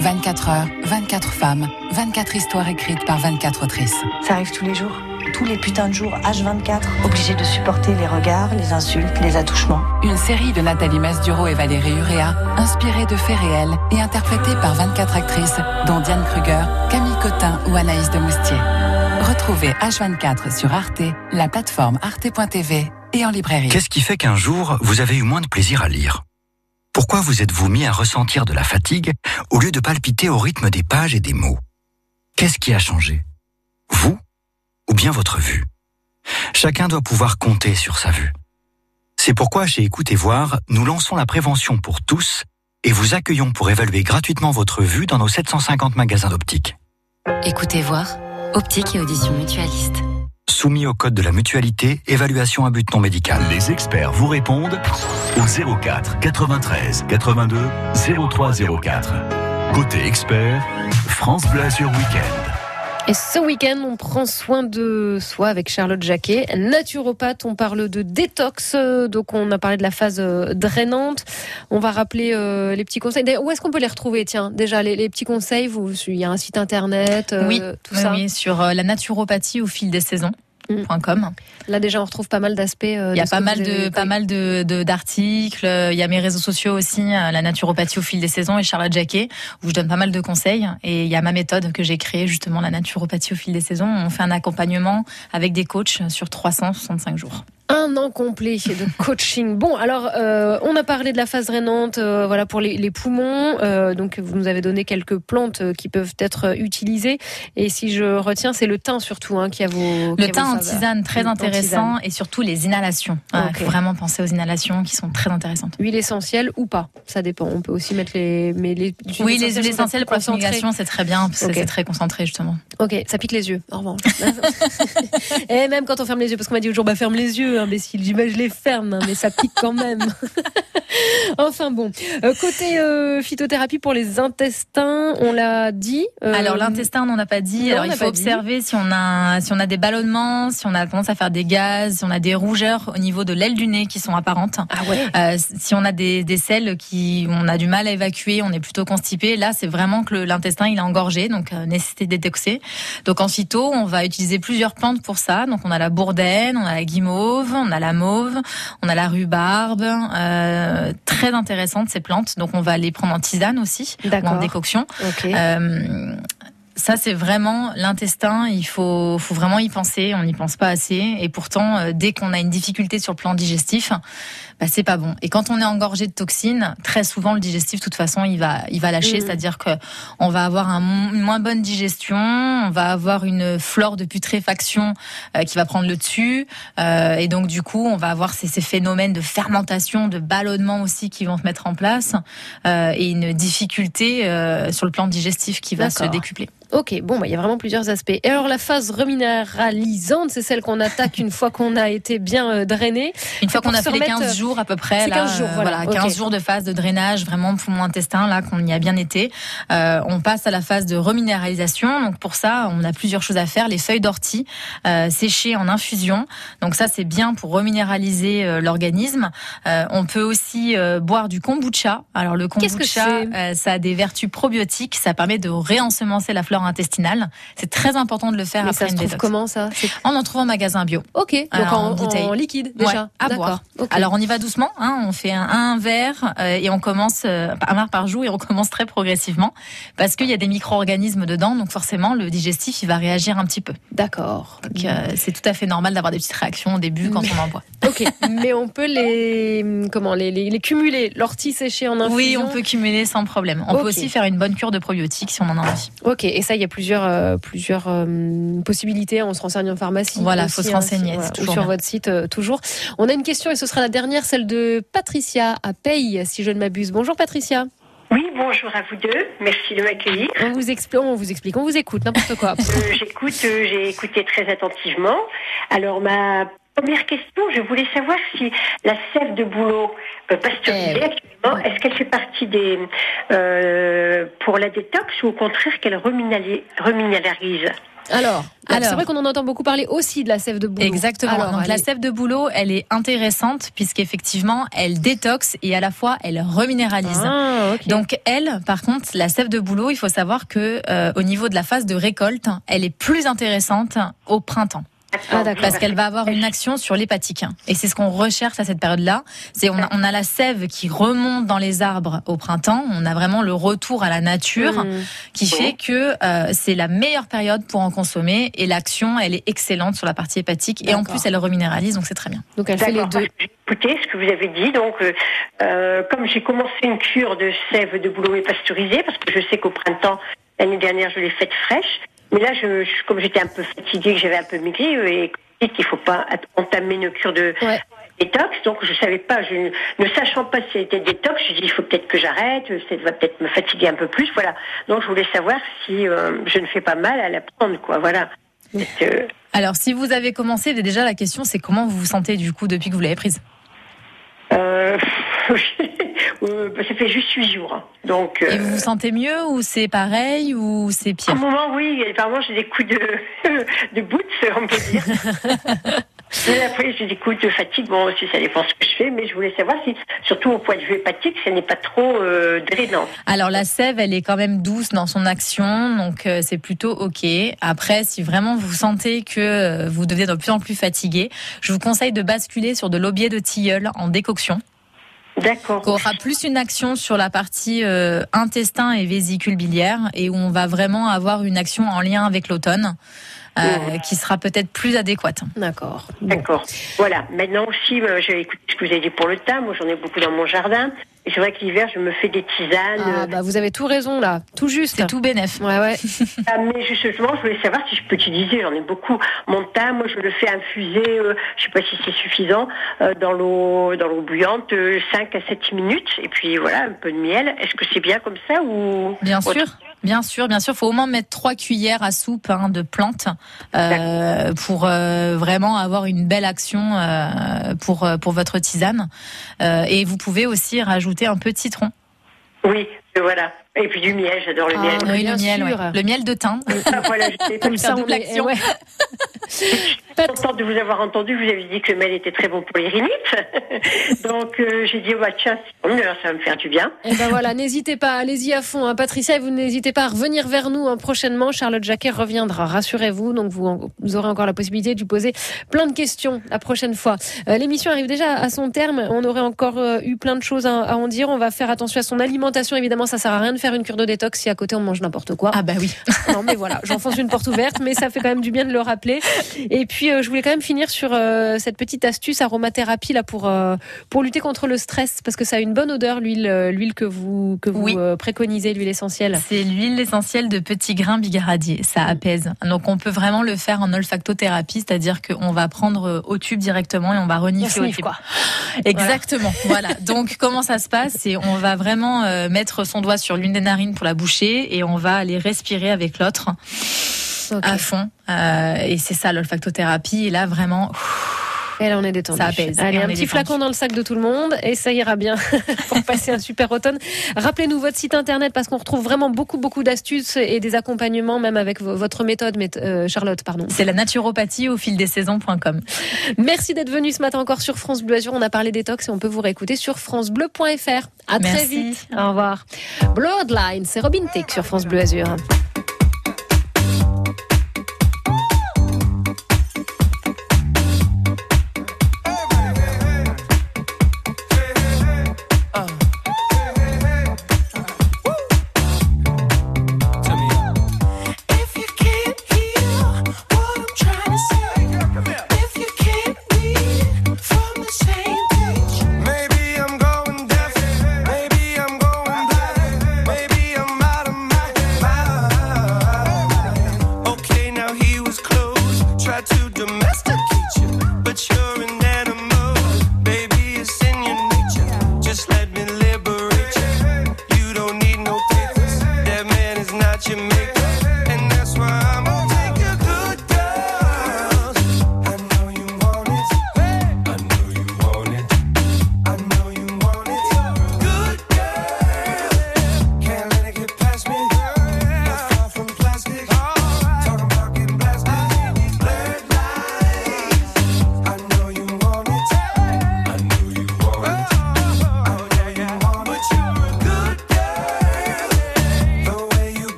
24 heures, 24 femmes, 24 histoires écrites par 24 autrices. Ça arrive tous les jours, tous les putains de jours, H24, obligé de supporter les regards, les insultes, les attouchements. Une série de Nathalie Mesduro et Valérie Urea, inspirée de faits réels et interprétée par 24 actrices, dont Diane Kruger, Camille Cotin ou Anaïs de Moustier. Retrouvez H24 sur Arte, la plateforme arte.tv et en librairie. Qu'est-ce qui fait qu'un jour, vous avez eu moins de plaisir à lire? Pourquoi vous êtes-vous mis à ressentir de la fatigue au lieu de palpiter au rythme des pages et des mots? Qu'est-ce qui a changé? Vous ou bien votre vue Chacun doit pouvoir compter sur sa vue. C'est pourquoi chez Écoute et Voir, nous lançons la prévention pour tous et vous accueillons pour évaluer gratuitement votre vue dans nos 750 magasins d'optique. Écoutez voir, optique et audition mutualiste. Soumis au code de la mutualité, évaluation à but non médical. Les experts vous répondent au 04 93 82 03 04. Côté expert, France Bleu Week-end. Et ce week-end, on prend soin de soi avec Charlotte Jacquet, naturopathe. On parle de détox, euh, donc on a parlé de la phase euh, drainante. On va rappeler euh, les petits conseils. Où est-ce qu'on peut les retrouver Tiens, déjà les, les petits conseils. Vous, il y a un site internet, euh, oui, tout oui, ça? oui, sur la naturopathie au fil des saisons. .com. Là déjà, on retrouve pas mal d'aspects. euh, Il y a pas mal de pas mal de d'articles. Il y a mes réseaux sociaux aussi, euh, la naturopathie au fil des saisons et Charlotte Jacquet, où je donne pas mal de conseils. Et il y a ma méthode que j'ai créée justement, la naturopathie au fil des saisons. On fait un accompagnement avec des coachs sur 365 jours. Un an complet de coaching. Bon, alors euh, on a parlé de la phase drainante, euh, voilà pour les, les poumons. Euh, donc vous nous avez donné quelques plantes qui peuvent être utilisées. Et si je retiens, c'est le thym surtout hein, qui a vos. a Le thym saveurs. Tisane, très intéressant, et surtout les inhalations. Il Ok. faut vraiment penser aux inhalations qui sont très intéressantes. Huile essentielle ou pas, ça dépend. On peut aussi mettre les. Mais les Oui, les huiles essentielles pour la fumigation, c'est très bien, parce que Ok. c'est très concentré justement. Ok, ça pique les yeux, en revanche. Et même quand on ferme les yeux, parce qu'on m'a dit au jour, bah ferme les yeux, imbécile. Bah, je les ferme, hein, mais ça pique quand même. enfin bon. Euh, côté euh, phytothérapie pour les intestins, on l'a dit. euh, Alors l'intestin, on n'en a pas dit. non, Alors il faut dit. observer si on a si on a des ballonnements, si on a tendance à faire des gaz, si on a des rougeurs au niveau de l'aile du nez qui sont apparentes. Ah ouais. Euh, si on a des, des selles qui on a du mal à évacuer, on est plutôt constipé. Là, c'est vraiment que l'intestin il est engorgé, donc euh, nécessité de détoxer. Donc en phyto, on va utiliser plusieurs plantes pour ça. Donc on a la bourdaine, on a la guimauve, on a la mauve, on a la rhubarbe. Euh, très intéressantes ces plantes. Donc on va les prendre en tisane aussi ou en décoction. Ça, c'est vraiment l'intestin. Il faut, faut vraiment y penser. On n'y pense pas assez. Et pourtant, euh, dès qu'on a une difficulté sur le plan digestif, bah, c'est pas bon. Et quand on est engorgé de toxines, très souvent le digestif, de toute façon, il va, il va lâcher. Mhm. C'est-à-dire que on va avoir un, une moins bonne digestion, on va avoir une flore de putréfaction euh, qui va prendre le dessus, euh, et donc du coup, on va avoir ces, ces phénomènes de fermentation, de ballonnement aussi qui vont se mettre en place, euh, et une difficulté sur le plan digestif qui va se décupler. Ok, bon, bah, il y a vraiment plusieurs aspects. Et alors, la phase reminéralisante, c'est celle qu'on attaque une fois qu'on a été bien drainé. Une fois qu'on a fait les remettre, 15 jours à peu près, C'est là, 15 jours, voilà. ok. 15 jours de phase de drainage, vraiment poumon intestin, là, qu'on y a bien été. Euh, on passe à la phase de reminéralisation. Donc pour ça, on a plusieurs choses à faire. Les feuilles d'ortie euh, séchées en infusion. Donc ça, c'est bien pour reminéraliser euh, l'organisme. On peut aussi boire du kombucha. Alors le que kombucha, ça a des vertus probiotiques. Ça permet de réensemencer la flore intestinale. C'est très important de le faire Mais après ça se trouve détox. comment ça? On en trouve en magasin bio. Ok, donc Alors, en, en bouteille. en liquide déjà. Ouais, à D'accord. boire. Alors on y va doucement, hein, on fait un, un verre euh, et on commence euh, un verre par jour et on commence très progressivement parce qu'il y a des micro-organismes dedans, donc forcément le digestif il va réagir un petit peu. D'accord. Donc euh, c'est tout à fait normal d'avoir des petites réactions au début quand on en boit. Ok, mais on peut les comment les, les, les cumuler, l'ortie séchée en infusion? Oui, on peut cumuler sans problème. On peut aussi faire une bonne cure de probiotiques si on en a envie. Ok, et ça, il y a plusieurs, plusieurs possibilités. On se renseigne en pharmacie. Voilà, aussi, faut se hein, renseigner, c'est ou toujours sur bien. votre site, toujours. On a une question et ce sera la dernière, celle de Patricia à Paye, si je ne m'abuse. Bonjour Patricia. Oui, bonjour à vous deux. Merci de m'accueillir. On vous explique, on vous explique, on vous écoute, n'importe quoi. Euh, J'écoute, euh, j'ai écouté très attentivement. Alors ma première question, je voulais savoir si la sève de bouleau, euh, pasteurisée actuellement, est-ce qu'elle fait partie des euh, pour la détox ou au contraire qu'elle reminéralise? Alors, Alors. c'est vrai qu'on en entend beaucoup parler aussi de la sève de bouleau. Exactement. Alors, Donc la sève de bouleau, elle est intéressante puisqu'effectivement, elle détoxe et à la fois elle reminéralise. Ah. Donc elle, par contre, la sève de bouleau, il faut savoir que euh, au niveau de la phase de récolte, elle est plus intéressante au printemps. Ah. Parce qu'elle va avoir une action sur l'hépatique. Et c'est ce qu'on recherche à cette période-là. C'est on a, on a la sève qui remonte dans les arbres au printemps. On a vraiment le retour à la nature Mmh. qui fait que euh, c'est la meilleure période pour en consommer. Et l'action, elle est excellente sur la partie hépatique. Et en plus, elle reminéralise, donc c'est très bien. Donc elle fait les deux. écouté ce que vous avez dit. Donc, euh, euh, comme j'ai commencé une cure de sève de bouleau et pasteurisée, parce que je sais qu'au printemps, l'année dernière, je l'ai faite fraîche. Mais là, je, je- comme j'étais un peu fatiguée, que j'avais un peu maigri, euh, et qu'il faut pas entamer une cure de détox, donc je savais pas, je, ne sachant pas si c'était détox, je dis il faut peut-être que j'arrête, ça va peut-être me fatiguer un peu plus, voilà. Donc je voulais savoir si euh, je ne fais pas mal à la prendre, quoi, voilà. Euh, Alors, si vous avez commencé, déjà la question, c'est comment vous vous sentez du coup depuis que vous l'avez prise? Euh, euh, ça fait juste huit jours. hein. Donc, Et euh, vous vous sentez mieux ou c'est pareil ou c'est à pire? Un moment, oui, apparemment, j'ai des coups de, de boots, on peut dire. Mais après, j'ai des coups de fatigue. Bon, aussi, ça dépend ce que je fais, mais je voulais savoir si, surtout au point de vue hépatique, ce n'est pas trop euh, drainant. Alors la sève, elle est quand même douce dans son action, donc euh, c'est plutôt ok. Après, si vraiment vous sentez que euh, vous devenez de plus en plus fatigué, je vous conseille de basculer sur de l'aubier de tilleul en décoction. D'accord. Qui aura plus une action sur la partie euh, intestin et vésicule biliaire et où on va vraiment avoir une action en lien avec l'automne. Euh, qui sera peut-être plus adéquate. D'accord. D'accord. Voilà. Maintenant aussi, euh, j'ai écouté ce que vous avez dit pour le thym. Moi, j'en ai beaucoup dans mon jardin. C'est vrai que l'hiver, je me fais des tisanes. Ah, bah, vous avez tout raison là, tout juste. C'est tout bénef. Ouais, ouais. Ah, mais justement, je voulais savoir si je peux utiliser, j'en ai beaucoup, mon thym, moi je le fais infuser, euh, je sais pas si c'est suffisant, euh, dans l'eau dans l'eau bouillante, euh, 5 à 7 minutes, et puis voilà, un peu de miel. Est-ce que c'est bien comme ça ou Bien autre sûr, bien sûr, bien sûr. Faut au moins mettre trois cuillères à soupe hein, de plantes euh, pour euh, vraiment avoir une belle action euh, pour euh, pour votre tisane. Euh, et vous pouvez aussi rajouter un peu de citron. Oui, voilà. Et puis du miel, j'adore le miel. oui, le miel, ouais. le miel de thym. Ah, voilà, je sais Comme ça, faire on double est- action. ouais. Je suis contente de vous avoir entendu. Vous avez dit que le miel était très bon pour les rhinites. Donc euh, j'ai dit, oh, bah, tiens, ça va me faire du bien. Et ben voilà, n'hésitez pas, allez-y à fond. hein. Patricia, et vous n'hésitez pas à revenir vers nous hein, prochainement. Charlotte Jacquet reviendra, rassurez-vous. Donc vous, vous aurez encore la possibilité de lui poser plein de questions la prochaine fois. Euh, L'émission arrive déjà à son terme. On aurait encore euh, eu plein de choses à, à en dire. On va faire attention à son alimentation. Évidemment, ça sert à rien de faire une cure de détox si à côté on mange n'importe quoi. Ah bah oui. Non mais voilà, j'enfonce une porte ouverte, mais ça fait quand même du bien de le rappeler. Et puis euh, je voulais quand même finir sur euh, cette petite astuce aromathérapie là pour euh, pour lutter contre le stress parce que ça a une bonne odeur l'huile l'huile que vous que vous Oui. préconisez l'huile essentielle. C'est l'huile essentielle de petits grains bigaradier. Ça apaise. Donc on peut vraiment le faire en olfactothérapie, c'est-à-dire qu'on va prendre au tube directement et on va renifler On au tube. quoi. Exactement. Voilà. Donc comment ça se passe? C'est on va vraiment mettre son doigt sur l'une des narines pour la boucher et on va aller respirer avec l'autre à fond. Euh, et c'est ça l'olfactothérapie. Et là vraiment. Et là, on est détendu. Ça apaise. Allez, un petit détendu. flacon dans le sac de tout le monde et ça ira bien pour passer un super automne. Rappelez-nous votre site internet parce qu'on retrouve vraiment beaucoup, beaucoup d'astuces et des accompagnements, même avec vo- votre méthode, euh, Charlotte, pardon. C'est la naturopathie au fil des saisons.com. Merci d'être venu ce matin encore sur France Bleu Azur. On a parlé détox et on peut vous réécouter sur francebleu.fr. À très vite. Au revoir. Bloodline, c'est Robin Tick sur France Bleu Azur.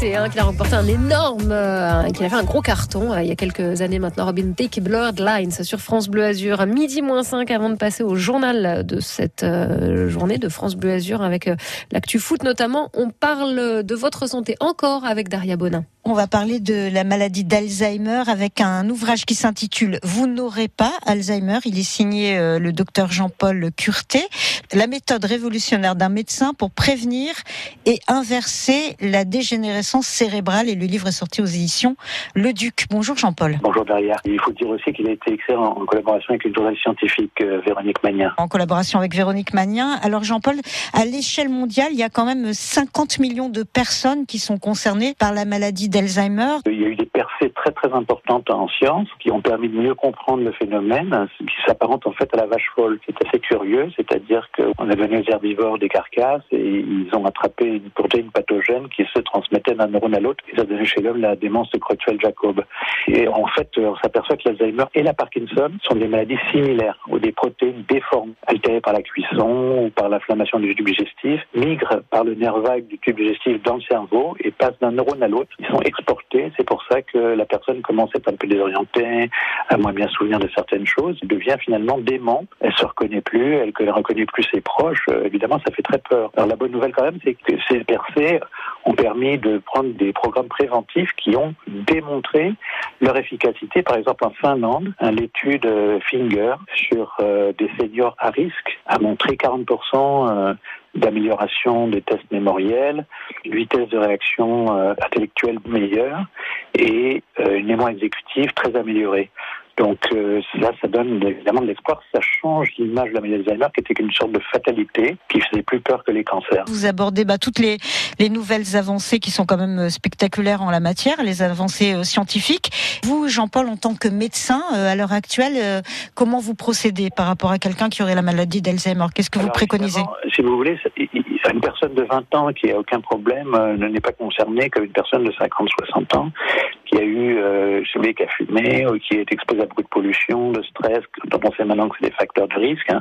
Succès, hein, qu'il a remporté un énorme, euh, qu'il a fait un gros carton euh, il y a quelques années maintenant. Robin Thicke, Blurred Lines sur France Bleu Azur, midi moins 5 avant de passer au journal de cette euh, journée de France Bleu Azur avec euh, l'actu foot notamment. On parle de votre santé encore avec Daria Bonin. On va parler de la maladie d'Alzheimer avec un ouvrage qui s'intitule Vous n'aurez pas Alzheimer. Il est signé euh, le docteur Jean-Paul Curté. La méthode révolutionnaire d'un médecin pour prévenir et inverser la dégénérescence cérébrale. Et le livre est sorti aux éditions Le Duc. Bonjour Jean-Paul. Bonjour derrière. Il faut dire aussi qu'il a été écrit en, collaboration avec une journaliste scientifique, euh, Véronique Magnien. En collaboration avec Véronique Magnien. Alors Jean-Paul, à l'échelle mondiale, il y a quand même 50 millions de personnes qui sont concernées par la maladie d'Alzheimer. Il y a eu des percées très très importantes en science qui ont permis de mieux comprendre le phénomène, qui s'apparente en fait à la vache folle. C'est assez curieux, c'est-à-dire qu'on a donné aux herbivores des carcasses et ils ont attrapé une protéine pathogène qui se transmettait d'un neurone à l'autre. Ils ont donné chez l'homme la démence de Creutzfeldt-Jacob. Et en fait, on s'aperçoit que l'Alzheimer et la Parkinson sont des maladies similaires où des protéines déformées, altérées par la cuisson ou par l'inflammation du tube digestif, migrent par le nerf vague du tube digestif dans le cerveau et passent d'un neurone à l'autre. Ils sont C'est pour ça que la personne commence à être un peu désorientée, à moins bien souvenir de certaines choses, devient finalement dément. Elle se reconnaît plus, elle ne reconnaît plus ses proches. Euh, évidemment, ça fait très peur. Alors la bonne nouvelle quand même, c'est que ces percées ont permis de prendre des programmes préventifs qui ont démontré leur efficacité. Par exemple, en Finlande, l'étude euh, Finger sur euh, des seniors à risque a montré 40% euh, d'amélioration des tests mémoriels, une vitesse de réaction euh, intellectuelle meilleure et euh, une mémoire exécutive très améliorée. Donc euh, là, ça donne évidemment de l'espoir. Ça change l'image de la maladie d'Alzheimer qui était une sorte de fatalité qui faisait plus peur que les cancers. Vous abordez bah, toutes les, les nouvelles avancées qui sont quand même euh, spectaculaires en la matière, les avancées euh, scientifiques. Vous, Jean-Paul, en tant que médecin, euh, à l'heure actuelle, comment vous procédez par rapport à quelqu'un qui aurait la maladie d'Alzheimer? Qu'est-ce que vous préconisez? Si vous voulez, une personne de 20 ans qui a aucun problème ne n'est pas concernée comme une personne de 50-60 ans qui a eu, euh, pas, qui a fumé qui est exposé à beaucoup de pollution, de stress, dont on sait maintenant que c'est des facteurs de risque. hein.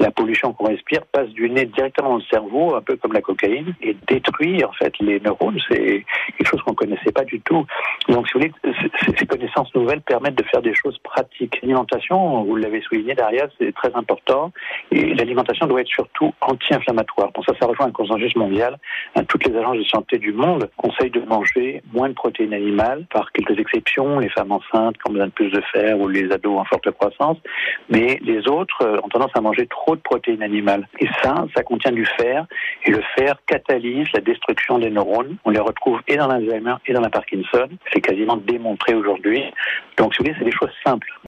La pollution qu'on respire passe du nez directement dans le cerveau, un peu comme la cocaïne, et détruit en fait les neurones. C'est quelque chose qu'on connaissait pas du tout. Donc, si vous voulez, ces connaissances nouvelles permettent de faire des choses pratiques. L'alimentation, vous l'avez souligné derrière, c'est très important. Et l'alimentation doit être surtout anti-inflammatoire. Bon, ça, ça rejoint un consensus mondial. Hein, Toutes les agences de santé du monde conseillent de manger moins de protéines animales, quelques exceptions, les femmes enceintes qui ont besoin de plus de fer ou les ados en forte croissance. Mais les autres euh, ont tendance à manger trop de protéines animales. Et ça, ça contient du fer. Et le fer catalyse la destruction des neurones. On les retrouve et dans l'Alzheimer et dans la Parkinson. C'est quasiment démontré aujourd'hui. Donc, si vous voulez, c'est des choses simples.